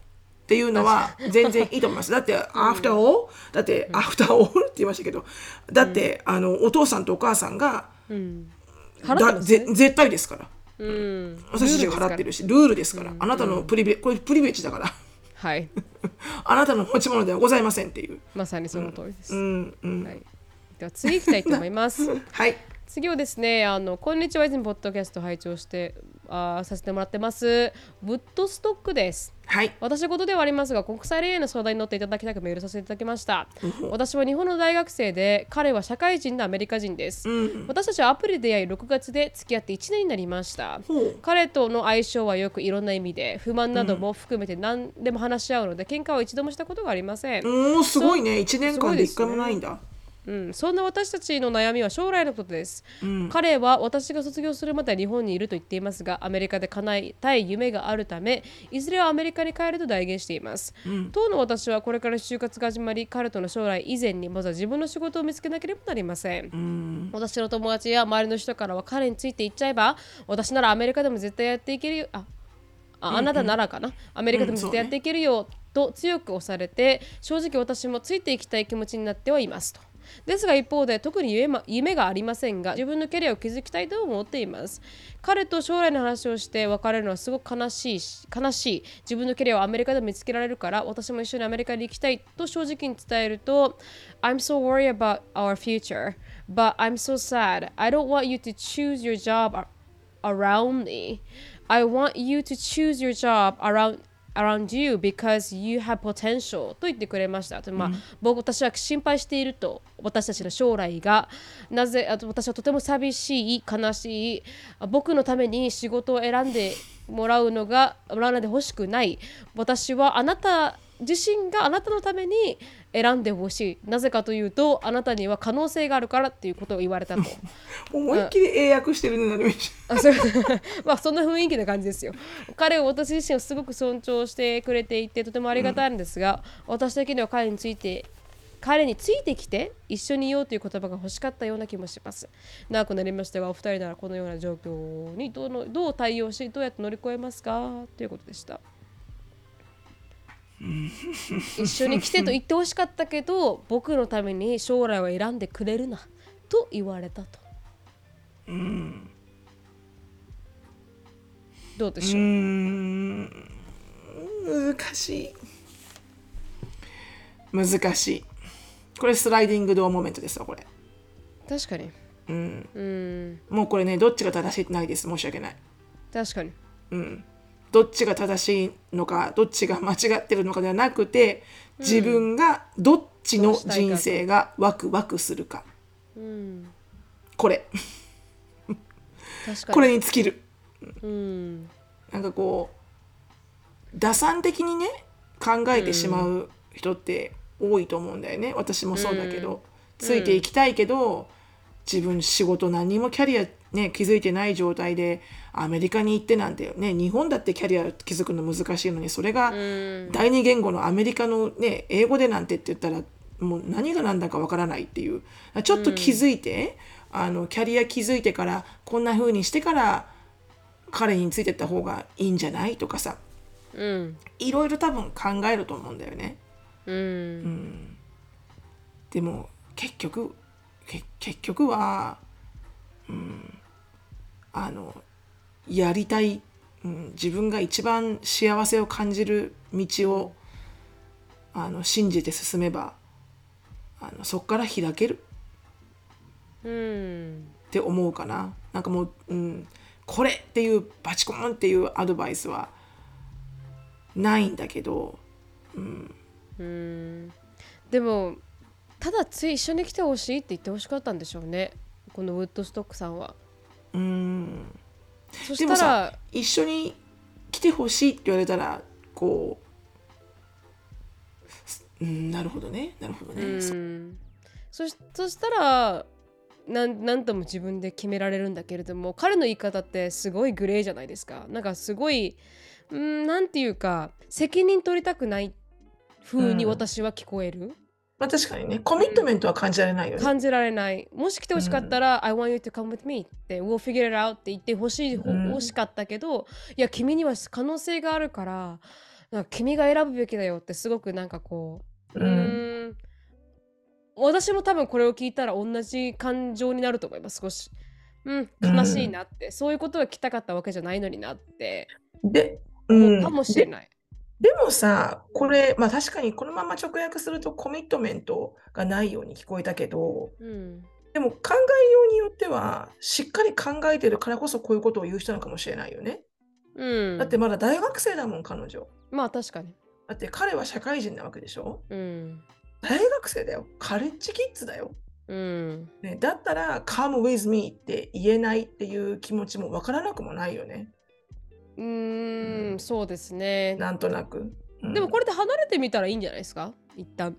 ていうのは全然いいと思います。だって、after all だって、after all って言いましたけどだって、あのお父さんとお母さんがだぜ絶対ですからうん。私たちが払ってるしルールですから、あなたのプリベこれプリベージだから。はい。あなたの持ち物ではございませんっていう。まさにその通りです、うんうんはい、では次行きたいと思います。はい。次はですねあのこんにちは以前ポッドキャスト拝聴してあーさせてもらってます。ブッドストックですはい。私事ではありますが国際恋愛の相談に乗っていただきたくメールさせていただきました。私は日本の大学生で彼は社会人のアメリカ人です、私たちはアプリで出会い6月で付き合って1年になりました。彼との相性はよくいろんな意味で不満なども含めて何でも話し合うので喧嘩は一度もしたことがありません、おーすごいね。1年間で1すごいですね。回もないんだ。うん、そんな私たちの悩みは将来のことです、彼は私が卒業するまでは日本にいると言っていますがアメリカで叶えたい夢があるためいずれはアメリカに帰ると断言しています、当の私はこれから就活が始まり彼との将来以前にまずは自分の仕事を見つけなければなりません、私の友達や周りの人からは彼について言っちゃえば私ならアメリカでも絶対やっていけるよあああなたならかな、アメリカでも絶対やっていけるよ、と強く押されて正直私もついていきたい気持ちになってはいますとですが一方で特に夢がありませんが自分のキャリアを築きたいと思っています。彼と将来の話をして別れるのはすごく悲しいし悲しい。自分のキャリアをアメリカで見つけられるから私も一緒にアメリカに行きたいと正直に伝えると I'm so worried about our future but I'm so sad. I don't want you to choose your job around me. I want you to choose your job around around you because you have potential と言ってくれました。まあ僕私は心配していると私たちの将来がなぜあと私はとても寂しい悲しいあ僕のために仕事を選んでもらうのがもらわないでほしくない私はあなた自身があなたのために選んでほしい。なぜかというとあなたには可能性があるからっていうことを言われたと。思いっきり英訳してるねなるみちあそう。まあそんな雰囲気な感じですよ。彼を私自身をすごく尊重してくれていてとてもありがたいんですが、私的には彼について彼についてきて一緒にいようという言葉が欲しかったような気もします。長くなりましたがお二人ならこのような状況にどうのどう対応しどうやって乗り越えますか？ということでした一緒に来てと言ってほしかったけど僕のために将来を選んでくれるなと言われたと。どうでしょう、難しい。難しい。これスライディングドアモメントですわこれ。確かに。うん。うん。もうこれねどっちが正しいってないです。申し訳ない。確かに。うんどっちが正しいのかどっちが間違ってるのかではなくて自分がどっちの人生がワクワクするか。うん。これ。これに尽きる。うん。なんかこう打算的にね考えてしまう人って多いと思うんだよね。私もそうだけど、ついていきたいけど自分仕事何にもキャリアね気づいてない状態でアメリカに行ってなんてね日本だってキャリア気づくの難しいのにそれが第二言語のアメリカのね英語でなんてって言ったらもう何が何だかわからないっていう。ちょっと気づいて、あのキャリア気づいてからこんな風にしてから彼についてった方がいいんじゃないとかさ。うん。いろいろ多分考えると思うんだよね。うん。でも結局け結局は、うん、あのやりたい、うん、自分が一番幸せを感じる道をあの信じて進めばあのそこから開ける。うん。って思うかな。なんかもう、うん、これっていうバチコーンっていうアドバイスはないんだけど、うん。でもただつい一緒に来てほしいって言ってほしかったんでしょうね。このウッドストックさんは。うん、そでもしたらさ一緒に来てほしいって言われたらこう、うん、なるほどね。なるほどね、うそんそしそしたらなんなんとも自分で決められるんだけれども彼の言い方ってすごいグレーじゃないですか。なんかすごいうんなんていうか責任取りたくない風にうん。私は聞こえる、まあ、確かにねコミットメントは感じられないよね、感じられない。もし来てほしかったら、I want you to come with me って We'll figure it out って言ってほしい、うん。欲しかったけどいや君には可能性があるからなんか君が選ぶべきだよってすごくなんかこうううんーん。私も多分これを聞いたら同じ感情になると思います少し。うん悲しいなって、そういうことが来たかったわけじゃないのになって。で、うん、かもしれでない、でもさこれまあ確かにこのまま直訳するとコミットメントがないように聞こえたけどうん。でも考えようによってはしっかり考えてるからこそこういうことを言う人なのかもしれないよね、うん、だってまだ大学生だもん彼女。まあ確かに。だって彼は社会人なわけでしょ？うん。大学生だよ。カレッジキッズだよ。うん。ね、だったら「come with me」って言えないっていう気持ちもわからなくもないよねうーん。そうですね。なんとなく、うん。でもこれで離れてみたらいいんじゃないですか？一旦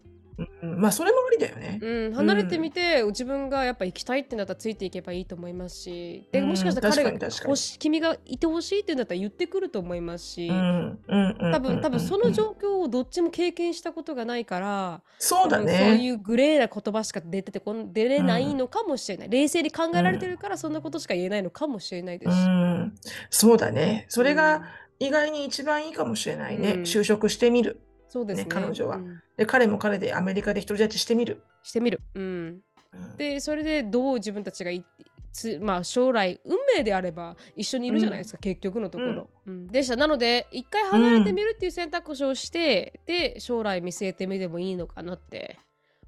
うんまあそれもありだよね、うん、離れてみて、自分がやっぱ行きたいってなったらついていけばいいと思いますし。でうんもしかしたら彼が欲し君がいてほしいって言うんだったら言ってくると思いますし、うんうんうんうん多分多分そのうん状況をどっちも経験したことがないから、そうだ多分そうねいうグレーな言葉しか出ててこん出れないのかもしれない、冷静に考えられてるからそんなことしか言えないのかもしれないでうすし、ん。そうだね。それが意外に一番いいかもしれないね、うん。就職してみるそうですね。ね彼女は。うん。で彼も彼でアメリカで独り立ちしてみる、してみる、うん、うん。でそれでどう自分たちがいつ、まあ、将来運命であれば一緒にいるじゃないですか、結局のところ、うん。でした。なので一回離れてみるっていう選択肢をして、で将来見据えてみてもいいのかなって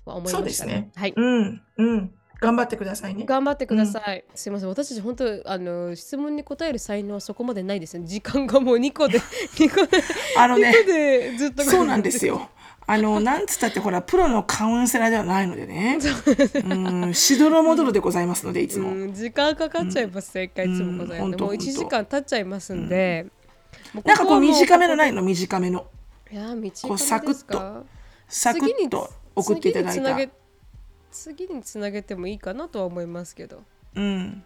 は思いましたそうですね。はい。うん。うん頑張ってくださいね。頑張ってください、すいません私たち本当あの質問に答える才能はそこまでないですね。時間がもう2個で2個で2あのね個でずっとそうなんですよ。あの、なんつったって、ほら、プロのカウンセラーではないのでね。うん、しどろもどろでございますので、いつも。うん、時間かかっちゃいます、正解いつもございます、もう1うんほんとほんと時間経っちゃいますんで、もなんかこう、短めのないの？の、短めの。いや短こうめサクッとですかサクッと送っていただいた。次につなげてもいいかなとは思いますけど。うん。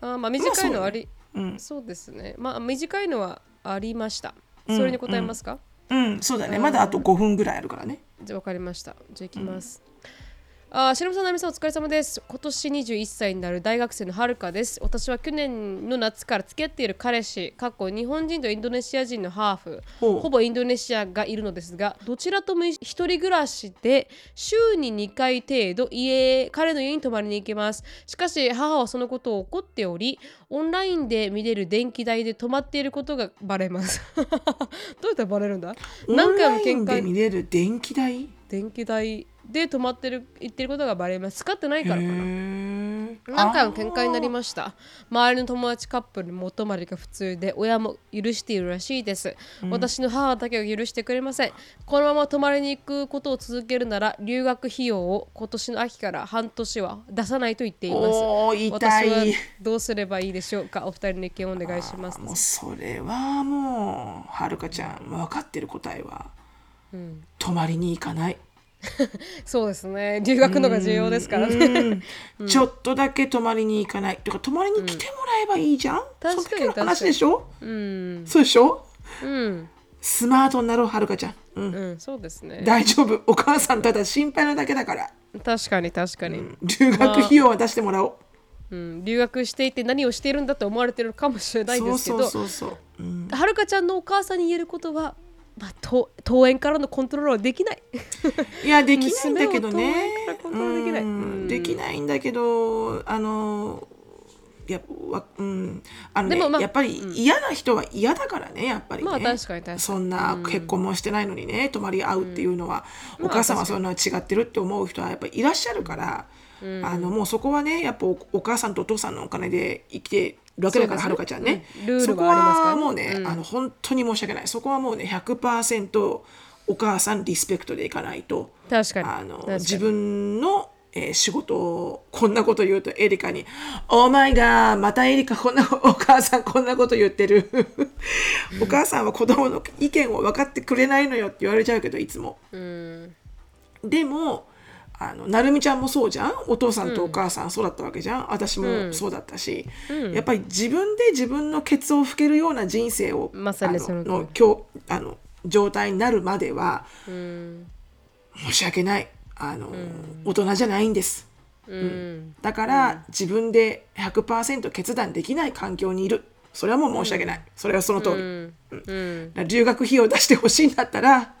あーまあ短いのはありうん。そうですね。まあ短いのはありました。うん。それに答えますか、うん、そうだね。うんまだあと5分ぐらいあるからね。じゃあ分かりました。じゃあいきます、あー、しのぶさん、なみさん、お疲れ様です。今年21歳になる大学生のはるかです。私は去年の夏から付き合っている彼氏、過去日本人とインドネシア人のハーフ、ほぼインドネシアがいるのですが、どちらとも一人暮らしで、週に2回程度家、彼の家に泊まりに行きます。しかし、母はそのことを怒っており、オンラインで見れる電気代で泊まっていることがバレます。どうやったらバレるんだ？何回もオンラインで見解見れる電気代？電気代で止まってる言ってることがバレます。使ってないからかな。何回も喧嘩になりました。周りの友達カップルもお泊まりが普通で親も許しているらしいです、私の母だけが許してくれません。このまま泊まりに行くことを続けるなら留学費用を今年の秋から半年は出さないと言っています。私い。はどうすればいいでしょうか？お二人の意見をお願いします。もうそれはもうはるかちゃん分かってる答えは、泊まりに行かない、そうですね。留学のが重要ですからね。ちょっとだけ泊まりに行かない。とか泊まりに来てもらえばいいじゃん、確かにそん確かに話でしょ、うん。そうでしょ？うん。スマートになろうはるかちゃん、うん。うんそうですね。大丈夫。お母さんただ心配なだけだから。確かに確かに、留学費用は出してもらおう、うん、留学していて何をしているんだと思われてるかもしれないですけど。はるかちゃんのお母さんに言えることは、まあ、と登園からのコントロールはできない。いや できないんだけどね。できない。うん。うん。できないんだけどあのやわうん。あのねでもまあやっぱり嫌な人は嫌だからねやっぱりね、まあ確かに確かに。そんな結婚もしてないのにね泊まり合うっていうのは、お母さんはそんな違ってるって思う人はやっぱりいらっしゃるから、あのもうそこはねやっぱおお母さんとお父さんのお金で生きてるわけだから、はるかちゃんね、うんルールそこはありますからもうね、あの本当に申し訳ない。そこはもうね100%お母さんリスペクトでいかないと確かに。あの自分の、えー仕事をこんなこと言うとエリカに「オーマイガーまたエリカこんなお母さんこんなこと言ってる」お母さんは子供の意見を分かってくれないのよって言われちゃうけどいつも。うん。でもあのなるみちゃんもそうじゃん？お父さんとお母さんそうだったわけじゃん、私もそうだったし、やっぱり自分で自分のケツを拭けるような人生を、まさにあそののの今日あの状態になるまではうん。申し訳ない。あの、大人じゃないんです。うん。だから、自分で100%決断できない環境にいる。それはもう申し訳ない、それはその通り、うん。留学費用出してほしいんだったら、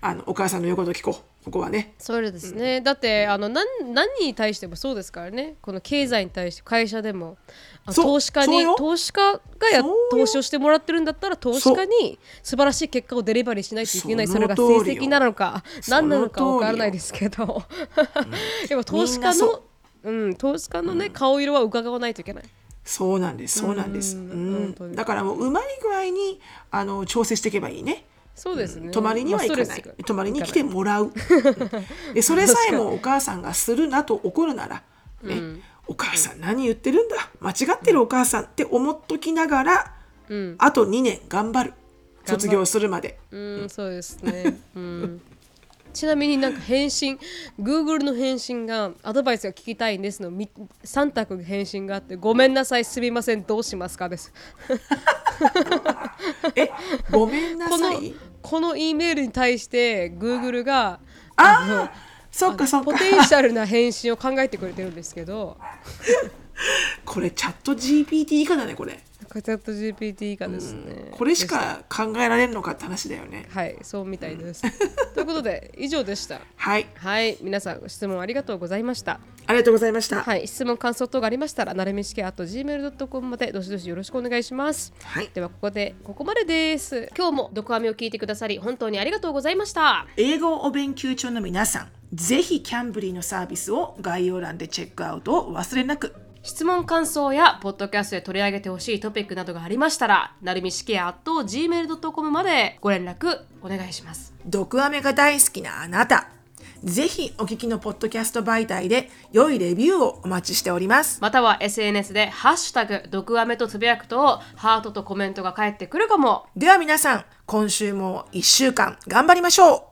あのお母さんの言うこと聞こう。ここはね。そうですね、だってあの何何に対してもそうですからね。この経済に対して会社でも投資家に投資家がや投資をしてもらってるんだったら投資家に素晴らしい結果をデリバリーしないといけない。それが成績なのか何なのか通りよ。わからないですけど。でも投資家のう。ん、投資家のね、顔色は伺わないといけない。そうなんですそうなんです、ううん。だからもううまい具合にあの調整していけばいいねそうですね。泊まりには行かない。泊まりに来てもらう。うんでそれさえもお母さんがするなと怒るなら、ねお母さん何言ってるんだ？間違ってるお母さんって思っときながら、うん。あと2年頑張る。張る卒業するまで。うん、そうですね。うん。ちなみになんか返信 Google の返信がアドバイスが聞きたいんですのみ3択返信があってごめんなさいすみませんどうしますか？です。えごめんなさい？この E メールに対して Google がああそっかそっか。ポテンシャルな返信を考えてくれてるんですけど。これチャット GPT 以下だねこれチャット GPT 以下ですね。これしか考えられるのかって話だよね。はいそうみたいです。ということで以上でした。はい。はい皆さんご質問ありがとうございました。ありがとうございました。はい、質問、感想等がありましたら、なるみしけ gmail.com までどしどしよろしくお願いします。はい。では、ここで、ここまでです。今日も、毒アメを聞いてくださり、本当にありがとうございました。英語をお勉強中の皆さんぜひキャンブリーのサービスを概要欄でチェックアウトをお忘れなく質問、感想や、ポッドキャストで取り上げてほしいトピックなどがありましたら、なるみしけ gmail.com までご連絡お願いします。毒アメが大好きなあなたぜひお聞きのポッドキャスト媒体で良いレビューをお待ちしておりますまたは SNS で、ハッシュタグ、毒アメとつぶやくと、ハートとコメントが返ってくるかも。では皆さん今週も1週間頑張りましょう